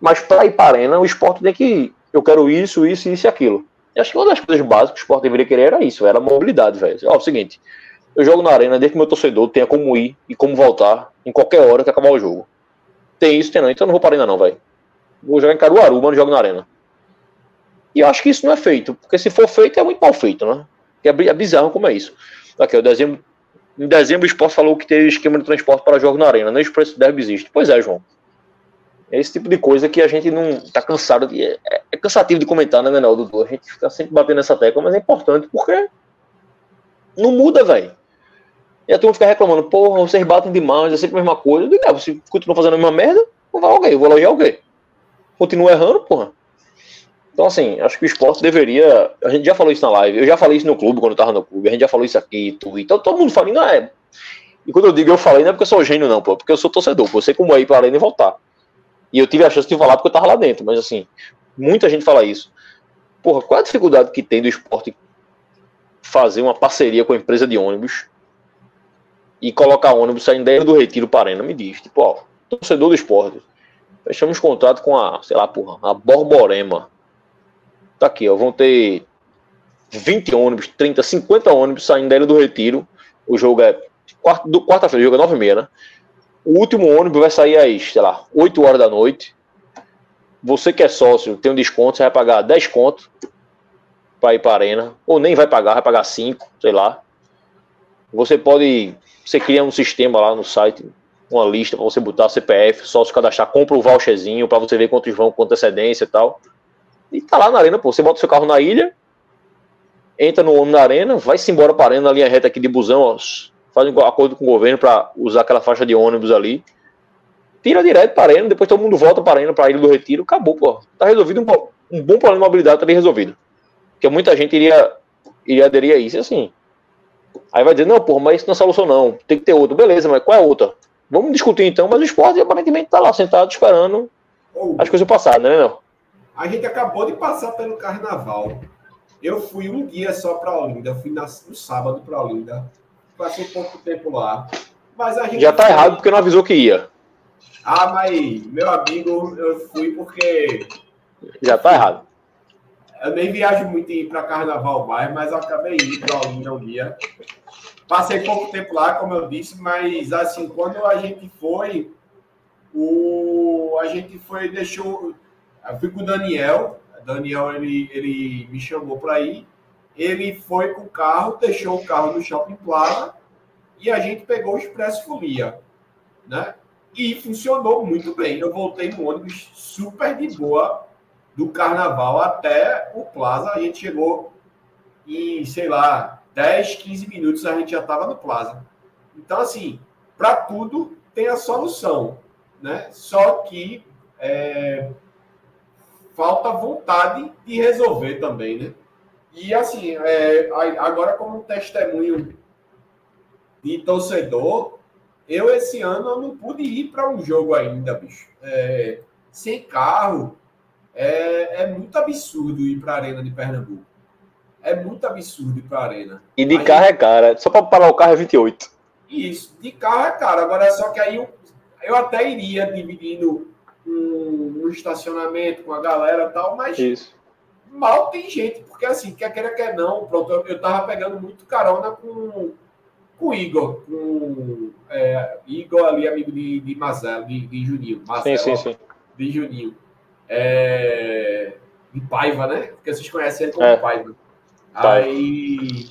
Mas para ir para a Arena, o esporte tem que eu quero isso, isso, isso e aquilo. Acho que uma das coisas básicas que o esporte deveria querer era isso, era mobilidade, velho. É o seguinte, eu jogo na arena desde que meu torcedor tenha como ir e como voltar em qualquer hora que acabar o jogo. Tem isso, tem não, então eu não vou para ainda não, velho. vou jogar em Caruaru, mas não jogo na arena. E eu acho que isso não é feito, porque se for feito é muito mal feito, né? É, é bizarro como é isso. Aqui, o dezembro, em dezembro o esporte falou que teve esquema de transporte para jogo na arena, nem os preços do existe. Pois é, João. É esse tipo de coisa que a gente não tá cansado de. É, é cansativo de comentar, né, Menor, Dudu? A gente fica sempre batendo nessa tecla, mas é importante porque não muda, velho. E a turma fica reclamando, porra, vocês batem demais, é sempre a mesma coisa. Eu digo, é, você continua fazendo a mesma merda, não vai alguém, eu vou elogiar alguém. Continua errando, porra. Então, assim, acho que o esporte deveria. A gente já falou isso na live, eu já falei isso no clube quando eu tava no clube, a gente já falou isso aqui, tu, então todo mundo fala, não é. E quando eu digo eu falei, não é porque eu sou gênio, não, pô, é porque eu sou torcedor, pô, eu sei como é ir pra arena e voltar. E eu tive a chance de falar porque eu tava lá dentro, mas assim, muita gente fala isso. Porra, qual é a dificuldade que tem do esporte fazer uma parceria com a empresa de ônibus e colocar ônibus saindo daí do Retiro para Arena? Me diz, tipo, ó, torcedor do esporte, fechamos contrato com a, sei lá, porra, a Borborema. Tá aqui, ó, vão ter 20 ônibus, 30, 50 ônibus saindo da do Retiro. O jogo é quarta-feira, o jogo é 9 h 30 né? O último ônibus vai sair às, sei lá, 8 horas da noite. Você que é sócio, tem um desconto, você vai pagar 10 contos para ir para a arena. Ou nem vai pagar, vai pagar 5, sei lá. Você pode. Você cria um sistema lá no site, uma lista para você botar CPF, sócio cadastrar, compra o voucherzinho para você ver quantos vão com antecedência e tal. E tá lá na arena, pô. Você bota seu carro na ilha, entra no ônibus na arena, vai-se embora para a arena na linha reta aqui de busão, ó, faz um acordo com o governo para usar aquela faixa de ônibus ali. Tira direto para a arena, depois todo mundo volta para a arena, para a Ilha do Retiro, acabou, pô. Tá resolvido um, um bom problema de mobilidade, tá bem resolvido. Porque muita gente iria, iria aderir a isso, assim. Aí vai dizer, não, porra, mas isso não é solução não, tem que ter outra. Beleza, mas qual é a outra? Vamos discutir então, mas o esporte aparentemente tá lá sentado esperando oh, as coisas passarem, né, não? A gente acabou de passar pelo carnaval. Eu fui um dia só para Olinda, fui na, no sábado para Olinda passei pouco tempo lá. Mas a gente Já tá foi... errado porque não avisou que ia. Ah, mas, meu amigo, eu fui porque. Já tá errado. Eu nem viajo muito ir para carnaval mais, mas acabei indo para Olinda um dia. Passei pouco tempo lá, como eu disse, mas assim, quando a gente foi, o a gente foi, deixou. Eu fui com o Daniel. Daniel ele, ele me chamou para ir ele foi com o carro, deixou o carro no Shopping Plaza e a gente pegou o Expresso Folia, né? E funcionou muito bem. Eu voltei no ônibus super de boa do Carnaval até o Plaza. A gente chegou em, sei lá, 10, 15 minutos a gente já estava no Plaza. Então, assim, para tudo tem a solução, né? Só que é, falta vontade de resolver também, né? E assim, é, agora como testemunho de torcedor, eu esse ano eu não pude ir para um jogo ainda, bicho. É, sem carro, é, é, muito absurdo ir para a Arena de Pernambuco. É muito absurdo ir para a Arena. E de carro é cara. Só para parar o carro é 28. Isso, de carro é caro. Agora é só que aí eu, eu até iria dividindo um, um estacionamento com a galera e tal, mas Isso mal tem gente, porque assim, quer queira, quer não, pronto, eu, eu tava pegando muito carona com, com o Igor, com é, Igor ali, amigo de, de Mazelo, de, de Juninho. Marcelo, sim, sim, sim. De Juninho. É, de Paiva, né? Porque vocês conhecem ele como é. Paiva. Aí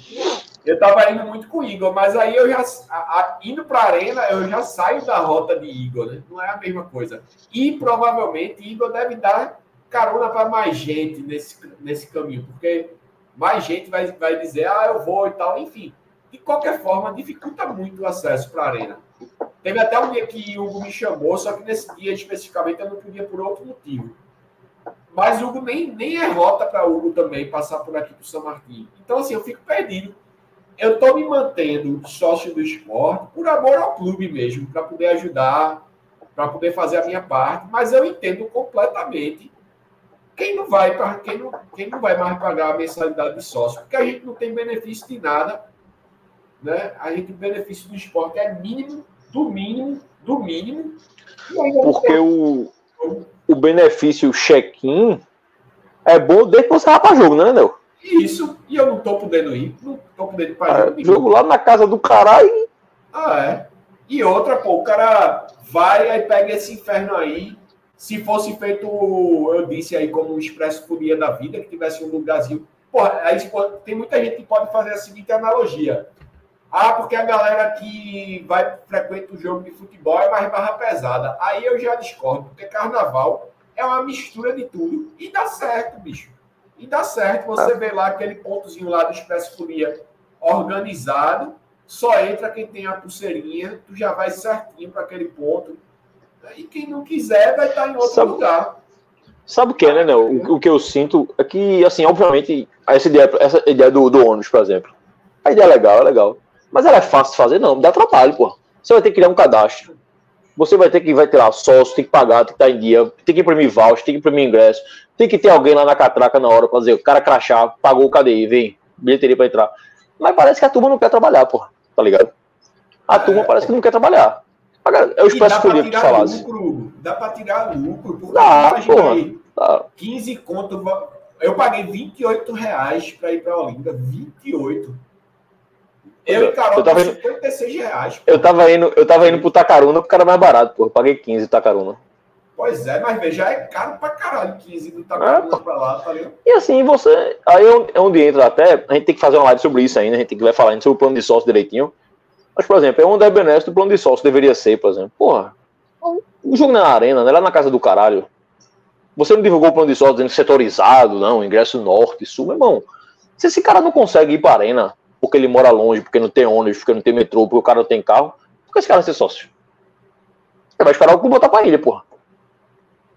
eu tava indo muito com o Igor, mas aí eu já a, a, indo para a arena, eu já saio da rota de Igor, né? Não é a mesma coisa. E provavelmente Igor deve dar carona para mais gente nesse, nesse caminho, porque mais gente vai, vai dizer, ah, eu vou e tal, enfim. De qualquer forma, dificulta muito o acesso para a arena. Teve até um dia que o Hugo me chamou, só que nesse dia especificamente eu não podia por outro motivo. Mas Hugo nem, nem é rota para Hugo também passar por aqui para o São Martinho. Então, assim, eu fico perdido. Eu estou me mantendo sócio do esporte por amor ao clube mesmo, para poder ajudar, para poder fazer a minha parte, mas eu entendo completamente quem não vai para quem não, quem não vai mais pagar a mensalidade de sócio, porque a gente não tem benefício de nada, né? A gente o benefício do esporte é mínimo, do mínimo, do mínimo. Porque o, o benefício check-in é bom desde que você vai para jogo, né, Nel? Isso, e eu não tô podendo ir, não tô podendo ir para jogo. É, jogo lá na casa do caralho. Ah, é. E outra, pô, o cara vai, aí pega esse inferno aí, Se fosse feito, eu disse aí, como um Expresso Folia da vida, que tivesse um lugarzinho. Porra, aí tem muita gente que pode fazer a seguinte analogia. Ah, porque a galera que vai frequenta o jogo de futebol é mais barra pesada. Aí eu já discordo, porque carnaval é uma mistura de tudo. E dá certo, bicho. E dá certo. Você vê lá aquele pontozinho lá do Expresso Folia organizado, só entra quem tem a pulseirinha, tu já vai certinho para aquele ponto. E quem não quiser vai estar em outro sabe, lugar. Sabe o que, né, Nel? O, o, que eu sinto é que, assim, obviamente, essa ideia, essa ideia do, do ônibus, por exemplo, a ideia é legal, é legal. Mas ela é fácil de fazer? Não, dá trabalho, pô. Você vai ter que criar um cadastro. Você vai ter que vai ter lá sócio, tem que pagar, tem que estar em dia, tem que imprimir voucher, tem que imprimir ingresso, tem que ter alguém lá na catraca na hora para dizer, o cara crachá, pagou o KDI, vem, bilheteria para entrar. Mas parece que a turma não quer trabalhar, porra, tá ligado? A turma parece que não quer trabalhar. Eu espero que tu falasse. Lucro, dá para tirar lucro, porque dá, porra, aí, dá. 15 conto. Eu paguei 28 reais para ir para Olinda. 28. Eu e Carol, eu tava indo, 56 reais. Eu tava indo, eu tava indo pro Tacaruna porque era mais barato. Eu paguei 15 Tacaruna. Pois é, mas veja, é caro pra caralho 15 do Tacaruna é, pra lá, tá ligado? E assim, você. Aí é onde entra até. A gente tem que fazer uma live sobre isso ainda, a gente tem que vai falar sobre o plano de sócio direitinho. Mas, por exemplo, é onde é benéfico do plano de sócio deveria ser, por exemplo. Porra, o jogo na arena, né? Lá na casa do caralho. Você não divulgou o plano de sócio dizendo setorizado, não, ingresso norte, sul, meu irmão. Se esse cara não consegue ir pra arena, porque ele mora longe, porque não tem ônibus, porque não tem metrô, porque o cara não tem carro, por que esse cara vai ser sócio? Ele vai esperar o clube botar pra ilha, porra.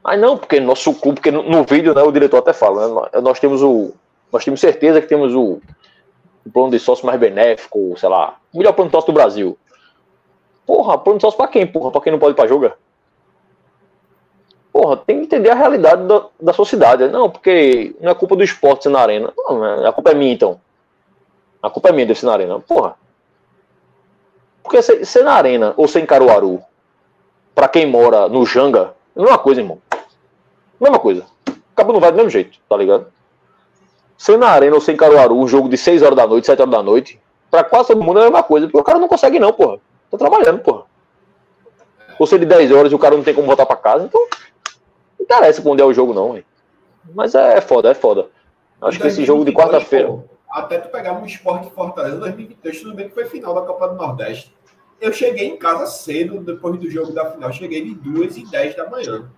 Aí não, porque nosso clube, porque no, no vídeo, né, o diretor até fala, né, nós, temos o. Nós temos certeza que temos o, o plano de sócio mais benéfico, sei lá, o melhor plano de sócio do Brasil. Porra, plano de sócio pra quem, porra? Pra quem não pode ir pra jogar? Porra, tem que entender a realidade da, da sociedade. Não, porque não é culpa do esporte ser na arena. Não, a culpa é minha, então. A culpa é minha de ser na arena. Porra. Porque ser, ser na arena ou ser em Caruaru, pra quem mora no Janga, é a mesma coisa, irmão. Mesma coisa. Acaba não vai do mesmo jeito, tá ligado? Ser na arena ou ser em Caruaru, um jogo de 6 horas da noite, 7 horas da noite, pra quase todo mundo é a mesma coisa. Porque o cara não consegue, não, porra. Tá trabalhando, porra. Ou ser de 10 horas e o cara não tem como voltar pra casa, então. Não interessa pra onde é o jogo, não, hein. Mas é, é foda, é foda. Acho que esse jogo de quarta-feira até tu pegar um esporte Fortaleza 2022, tudo bem que foi final da Copa do Nordeste. Eu cheguei em casa cedo, depois do jogo da final. Cheguei de 2 e 10 da manhã.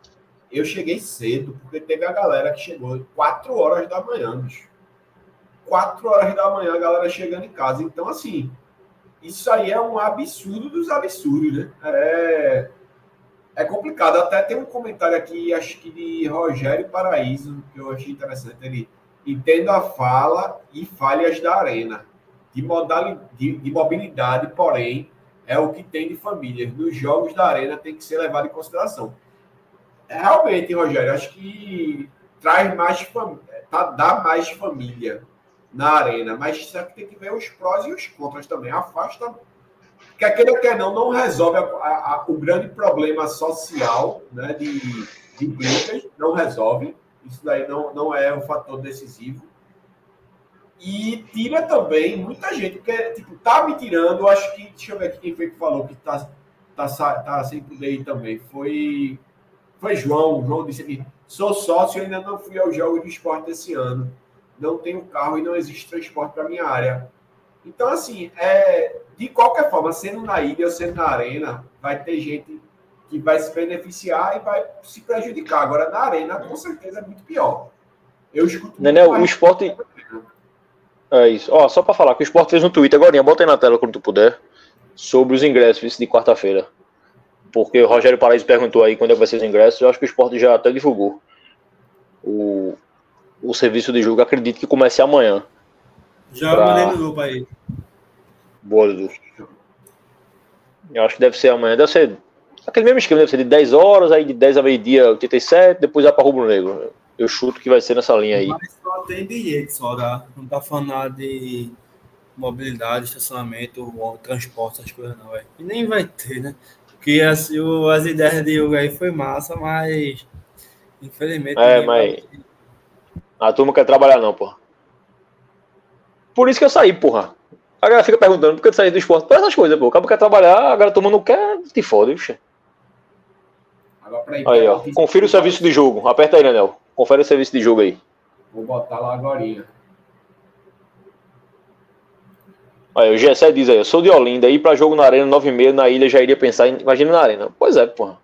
Eu cheguei cedo, porque teve a galera que chegou 4 horas da manhã, bicho. 4 horas da manhã a galera chegando em casa. Então, assim, isso aí é um absurdo dos absurdos, né? É, é complicado. Até tem um comentário aqui, acho que de Rogério Paraíso, que eu achei interessante. Ele Entendo a fala e falhas da arena. De, modalidade, de, de mobilidade, porém, é o que tem de famílias. Nos jogos da arena tem que ser levado em consideração. É, realmente, Rogério, acho que traz mais tá, dá mais família na arena, mas só que tem que ver os prós e os contras também. Afasta. Quer queira ou quer não, não resolve a, a, a, o grande problema social né, de, de não resolve isso daí não, não é um fator decisivo. E tira também muita gente, porque, tipo, tá me tirando, acho que, deixa eu ver aqui quem foi que falou que tá, tá, tá sem poder também. Foi, foi João. João disse aqui: sou sócio e ainda não fui ao jogo de esporte esse ano. Não tenho carro e não existe transporte para minha área. Então, assim, é, de qualquer forma, sendo na ilha ou sendo na arena, vai ter gente que vai se beneficiar e vai se prejudicar. Agora, na arena, com certeza é muito pior. Eu escuto. Nenel, o esporte. É isso. Ó, só para falar que o esporte fez no Twitter agora, bota aí na tela quando tu puder, sobre os ingressos de quarta-feira. Porque o Rogério Paraíso perguntou aí quando é que vai ser os ingressos. Eu acho que o esporte já até divulgou o, o serviço de jogo. Acredito que comece amanhã. Já pra... mandei no grupo aí. Boa, Dudu. Eu acho que deve ser amanhã. Deve ser Aquele mesmo esquema, deve ser de 10 horas, aí de 10 a meio-dia 87, depois vai para Rubro Negro. Eu chuto que vai ser nessa linha aí. Mas só tem bilhete só, tá? Não tá falando nada de mobilidade, estacionamento, transporte, essas coisas não, velho. E nem vai ter, né? Porque o, as ideias de Hugo aí foi massa, mas infelizmente. É, mas. A turma quer trabalhar não, porra. Por isso que eu saí, porra. A galera fica perguntando por que tu saiu do esporte. Por essas coisas, pô. O cabo quer trabalhar, a galera tomando não quer, te fode, bicho. Aí, ó. Confira o serviço de jogo. Aperta aí, Nenel. Confere o serviço de jogo aí. Vou botar lá agora. Aí, o Gessé diz aí, eu sou de Olinda, ir pra jogo na arena 9 e meia na ilha já iria pensar em. Imagina na arena. Pois é, porra.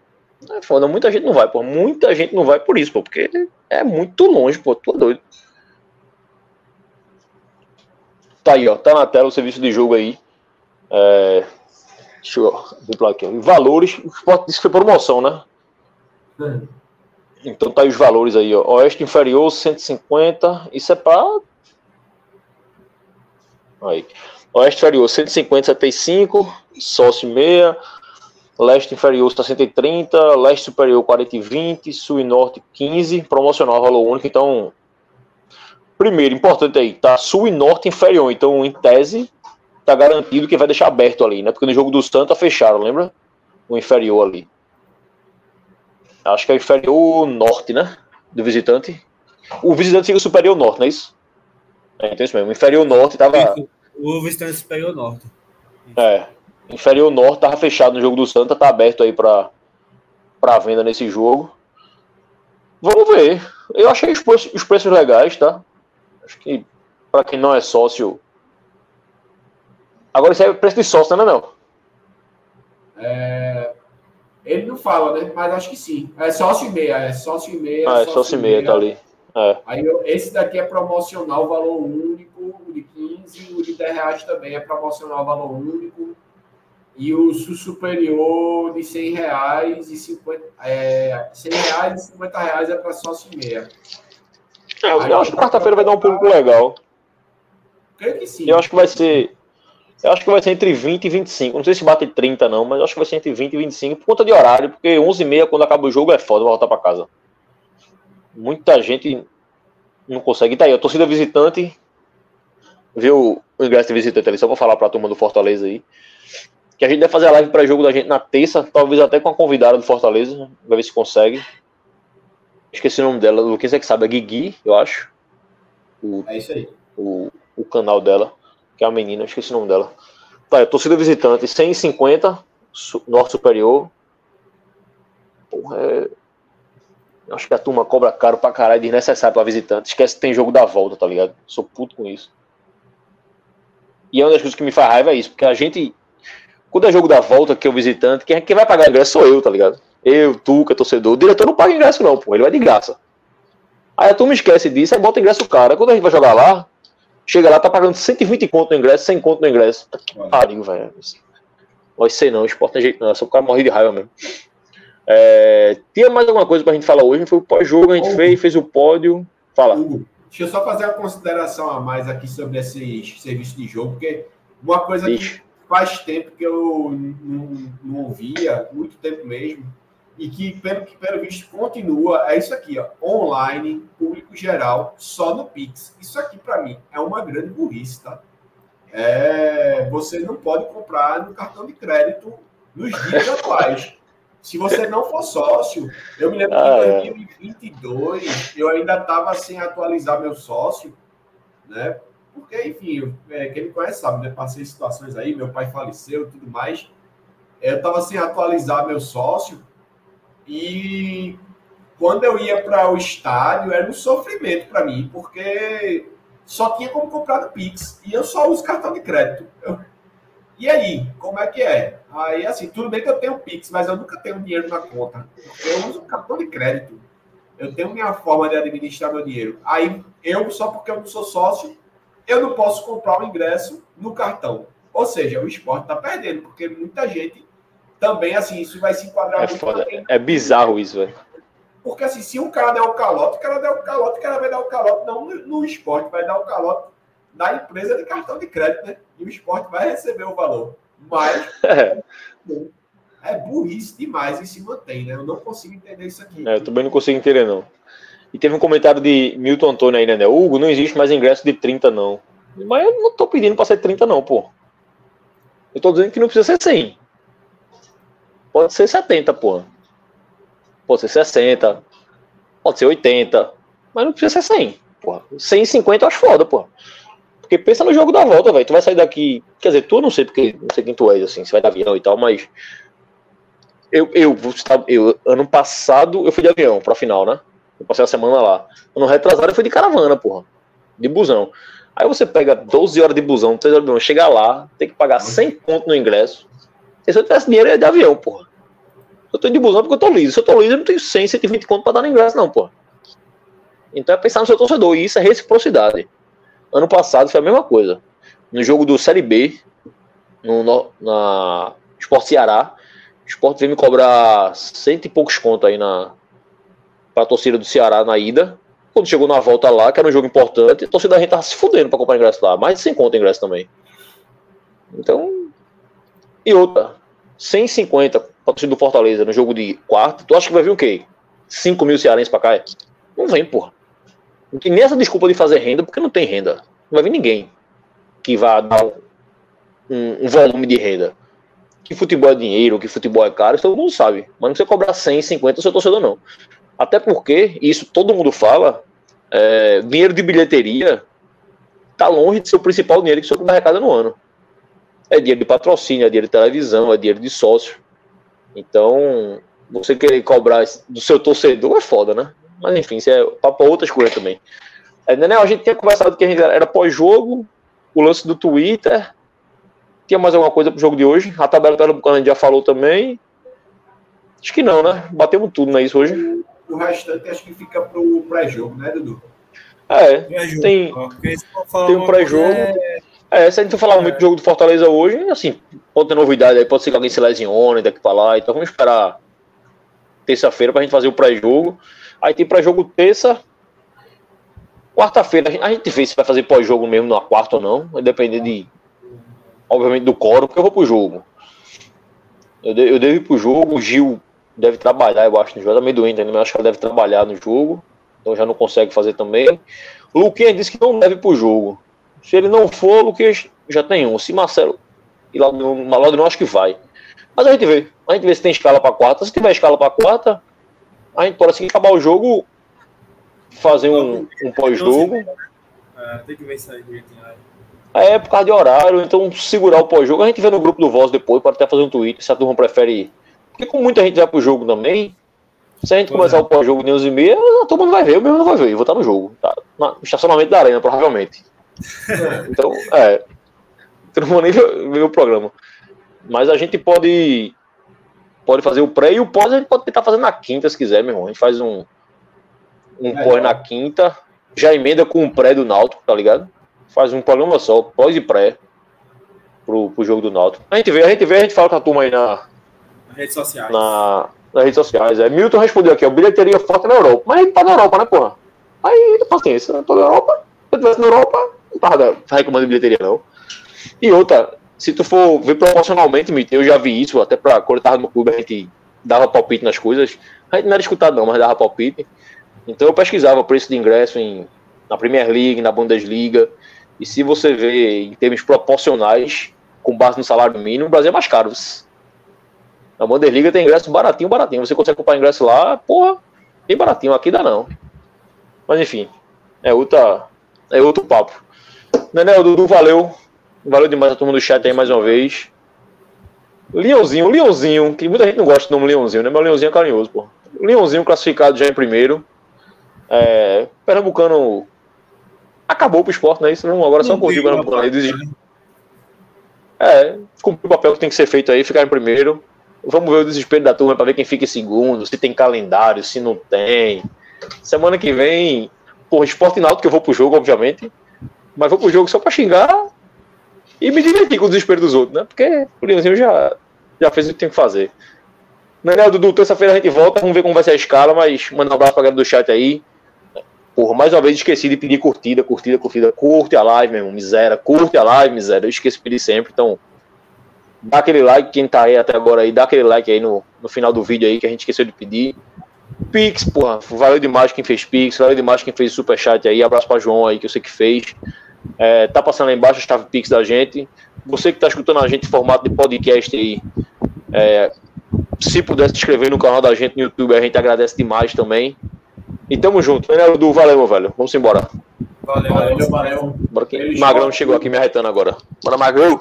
É foda, muita gente não vai, pô. Muita gente não vai por isso, pô, porque é muito longe, pô. Tu é doido. Tá aí, ó. Tá na tela o serviço de jogo aí. É... Deixa eu ver aqui. Valores. O esporte disse que foi promoção, né? É. Então tá aí os valores aí, ó. Oeste inferior 150. Isso é pra. Aí. Oeste inferior 150, 75. Sócio meia. Leste inferior está 130, leste superior 40 e 20, sul e norte 15, promocional valor único. Então, primeiro, importante aí, tá sul e norte inferior. Então, em tese, tá garantido que vai deixar aberto ali, né? Porque no jogo do Santa fecharam, lembra? O inferior ali. Acho que é o inferior norte, né? Do visitante. O visitante fica superior norte, não é isso? É, então é isso mesmo. O inferior norte tava. O visitante superior norte. É. Inferior Norte tava fechado no jogo do Santa, tá aberto aí para para venda nesse jogo. Vamos ver. Eu achei os preços, os preços legais, tá? Acho que para quem não é sócio. Agora isso é preço de sócio, né, não? É... Ele não fala, né? Mas acho que sim. É sócio e meia, é sócio e meia. Ah, é sócio, e meia, tá ali. É. Aí esse daqui é promocional, valor único, o de 15, o de 10 reais também é promocional, valor único e o superior de 100 reais e 50, é, 100 reais e 50 reais é para sócio e meia. É, eu, eu acho que quarta-feira vai dar um público legal. Creio que sim. Eu acho que vai ser. Eu acho que vai ser entre 20 e 25. Não sei se bate 30, não, mas eu acho que vai ser entre 20 e 25 por conta de horário, porque 11 e meia, quando acaba o jogo, é foda voltar para casa. Muita gente não consegue. Tá aí, a torcida visitante viu o ingresso de visitante ali, só para falar para a turma do Fortaleza aí que a gente vai fazer a live para jogo da gente na terça, talvez até com a convidada do Fortaleza, vai ver se consegue. Esqueci o nome dela, o que você que sabe, é Guigui, eu acho. O, é isso aí. O, o canal dela, que é a menina, esqueci o nome dela. Tá, torcida visitante, 150, su, norte superior. Porra, é... Acho que a turma cobra caro pra caralho, desnecessário pra visitante. Esquece que tem jogo da volta, tá ligado? Sou puto com isso. E é uma das coisas que me faz raiva é isso, porque a gente quando é jogo da volta, que é o visitante, quem, quem vai pagar ingresso sou eu, tá ligado? Eu, tu, que é torcedor. O diretor não paga ingresso, não, pô. Ele vai de graça. Aí a turma esquece disso, aí bota ingresso cara. Quando a gente vai jogar lá, chega lá, tá pagando 120 conto no ingresso, 100 conto no ingresso. Que pariu, velho. Pode ser não, o esporte não é jeito não, é só o cara morrer de raiva mesmo. É, tinha mais alguma coisa pra gente falar hoje? Foi o pós-jogo, a gente fez, fez o pódio. Fala. deixa eu só fazer uma consideração a mais aqui sobre esse serviço de jogo, porque uma coisa Ixi. que faz tempo que eu não, não ouvia, muito tempo mesmo, e que, pelo, que, pelo visto, continua, é isso aqui, ó, online, público geral, só no Pix. Isso aqui, para mim, é uma grande burrice, tá? É, você não pode comprar no cartão de crédito nos dias [laughs] atuais. Se você não for sócio, eu me lembro ah, que em 2022 é. eu ainda estava sem atualizar meu sócio, né? Porque, enfim, é, quem me conhece sabe, né? Passei situações aí, meu pai faleceu e tudo mais. Eu estava sem atualizar meu sócio e quando eu ia para o estádio era um sofrimento para mim, porque só tinha como comprar no Pix e eu só uso cartão de crédito. Eu... E aí, como é que é? Aí, assim, tudo bem que eu tenho Pix, mas eu nunca tenho dinheiro na conta. Eu uso cartão de crédito. Eu tenho minha forma de administrar meu dinheiro. Aí, eu, só porque eu não sou sócio, eu não posso comprar o ingresso no cartão. Ou seja, o esporte está perdendo, porque muita gente também, assim, isso vai se enquadrar é muito. Foda. É bizarro isso, velho. Porque, assim, se um cara der o calote, o cara der o calote, o cara vai dar o calote, não no, esporte, vai dar o calote da empresa de cartão de crédito, né? E o esporte vai receber o valor. Mas. É. [laughs] é burrice demais e se mantém, né? Eu não consigo entender isso aqui. É, eu também não consigo entender, não. E teve um comentário de Milton Antônio aí, né? Hugo, não existe mais ingresso de 30, não. Mas eu não tô pedindo pra ser 30, não, pô. Eu tô dizendo que não precisa ser 100. Pode ser 70, pô. Pode ser 60. Pode ser 80. Mas não precisa ser 100. Porra. 150 eu acho foda, pô. Porque pensa no jogo da volta, velho. Tu vai sair daqui. Quer dizer, tu não sei porque não sei quem tu és, assim, você vai dar avião e tal, mas. eu, eu, eu, ano passado eu fui de avião pra final, né? Eu passei a semana lá. Ano retrasado eu fui de caravana, porra. De busão. Aí você pega 12 horas de busão, 3 horas de busão, chega lá, tem que pagar 100 pontos no ingresso. Se eu tivesse dinheiro, eu ia de avião, porra. Eu tô de busão porque eu tô liso. Se eu tô liso, eu não tenho 100, 120 conto pra dar no ingresso, não, porra. Então é pensar no seu torcedor. E isso é reciprocidade. Ano passado foi a mesma coisa. No jogo do Série B, no, no, na Esporte Ceará, o Esporte veio me cobrar cento e poucos contos aí na, pra torcida do Ceará na ida. Quando chegou na volta lá, que era um jogo importante, a torcida da gente tava se fudendo pra comprar ingresso lá. Mais de 100 conto ingresso também. Então. E outra. 150 pra torcida do Fortaleza no jogo de quarto. Tu acha que vai vir o quê? 5 mil cearenses pra cá? Não vem, porra. Não tem nem essa desculpa de fazer renda, porque não tem renda. Não vai vir ninguém que vá dar um, um volume de renda. Que futebol é dinheiro, que futebol é caro, todo mundo sabe. Mas não precisa cobrar 100, 50 o seu torcedor, não. Até porque, isso todo mundo fala, é, dinheiro de bilheteria está longe de ser o principal dinheiro que o seu arrecada no ano. É dinheiro de patrocínio, é dinheiro de televisão, é dinheiro de sócio. Então, você querer cobrar do seu torcedor é foda, né? Mas enfim, isso é papo outras coisas também. É, Daniel, a gente tinha conversado que a gente era pós-jogo, o lance do Twitter. Tinha mais alguma coisa pro jogo de hoje? A tabela pernambucana a gente já falou também. Acho que não, né? Batemos tudo, não é isso hoje? O restante acho que fica pro pré-jogo, né, Dudu? É, tem, tem um pré-jogo. É... é... se a gente for falar é. muito do jogo do Fortaleza hoje, assim, pode ter novidade aí, pode ser que alguém se lesione daqui pra lá, então vamos esperar terça-feira pra gente fazer o pré-jogo. Aí tem pré-jogo terça, quarta-feira, a gente vê se vai fazer pós-jogo mesmo na quarta ou não, vai depender de, obviamente, do coro, porque eu vou pro jogo. Eu, de, eu devo ir pro jogo, o Gil deve trabalhar, eu acho, no jogo. Tá meio doente ainda, mas acho que ela deve trabalhar no jogo. Então já não consegue fazer também. O Luquinhas disse que não deve pro jogo. Se ele não for, o Luquinhas já tem um. Se Marcelo e lá no Malado não acho que vai. Mas a gente vê. A gente vê se tem escala para quarta. Se tiver escala para quarta, a gente pode assim acabar o jogo, fazer um, um pós-jogo. É, tem que ver isso aí É, por causa de horário, então segurar o pós-jogo. A gente vê no grupo do Voz depois, pode até fazer um tweet se a turma prefere porque com muita gente vai pro jogo também, se a gente começar é. o pós-jogo de 11 e meia, todo mundo vai ver, eu mesmo não vai ver, eu vou estar no jogo, tá? no estacionamento da arena, provavelmente. [laughs] então, é. Não vou nem ver, o programa. Mas a gente pode pode fazer o pré e o pós a gente pode tentar fazer na quinta, se quiser, meu irmão. A gente faz um, um é, pós na quinta, já emenda com o pré do Náutico, tá ligado? Faz um programa só, pós e pré, pro, pro jogo do Náutico. A gente vê, a gente vê, a gente fala com a turma aí na, redes sociais. Na, nas redes sociais. É, Milton respondeu aqui, o bilheteria forte na Europa. Mas ele tá na Europa, né, porra? Aí, paciência, eu tô na Europa. Se eu tivesse na Europa, não tava reclamando de bilheteria, não. E outra, se tu for ver proporcionalmente, eu já vi isso, até pra quando eu tava no clube, a gente dava palpite nas coisas. A gente não era escutado, não, mas dava palpite. Então eu pesquisava preço de ingresso em, na Premier League, na Bundesliga. E se você vê em termos proporcionais, com base no salário mínimo, o Brasil é mais caro. Na Bundesliga tem ingresso baratinho, baratinho. Você consegue comprar ingresso lá, porra, bem baratinho. Aqui dá não. Mas enfim, é outra, é outro papo. Nenel, Dudu, valeu. Valeu demais a turma do chat aí mais uma vez. Leãozinho, Leãozinho, que muita gente não gosta do nome Leãozinho, né? Mas o Leãozinho é carinhoso, pô. Leãozinho classificado já em primeiro. É, Pernambucano acabou pro esporte, né? Isso não, agora só corrigiu o Pernambucano aí. É, cumpriu o papel que tem que ser feito aí, ficar em primeiro. Vamos ver o desespero da turma para ver quem fica em segundo, se tem calendário, se não tem. Semana que vem, porra, esporte náutico que eu vou pro jogo, obviamente. Mas vou pro jogo só para xingar e me divertir com o desespero dos outros, né? Porque o Leãozinho já, já fez o que tem que fazer. Daniel, Dudu, terça-feira a gente volta, vamos ver como vai ser a escala, mas manda um abraço pra galera do chat aí. Porra, mais uma vez esqueci de pedir curtida, curtida, curtida. Curte a live, meu irmão, miséria. Curte a live, miséria. Eu esqueço de pedir sempre, então dá aquele like, quem tá aí até agora aí, dá aquele like aí no, no final do vídeo aí que a gente esqueceu de pedir. Pix, porra, valeu demais quem fez Pix, valeu demais quem fez Superchat aí, abraço pra João aí, que eu sei que fez. É, tá passando lá embaixo a chave Pix da gente. Você que tá escutando a gente em formato de podcast aí, é, se puder se inscrever no canal da gente no YouTube, a gente agradece demais também. E tamo junto. Né, Edu, valeu, meu velho. Vamos embora. Valeu, valeu, valeu. Bora que... Magrão chegou aqui me arretando agora. Bora, Magrão.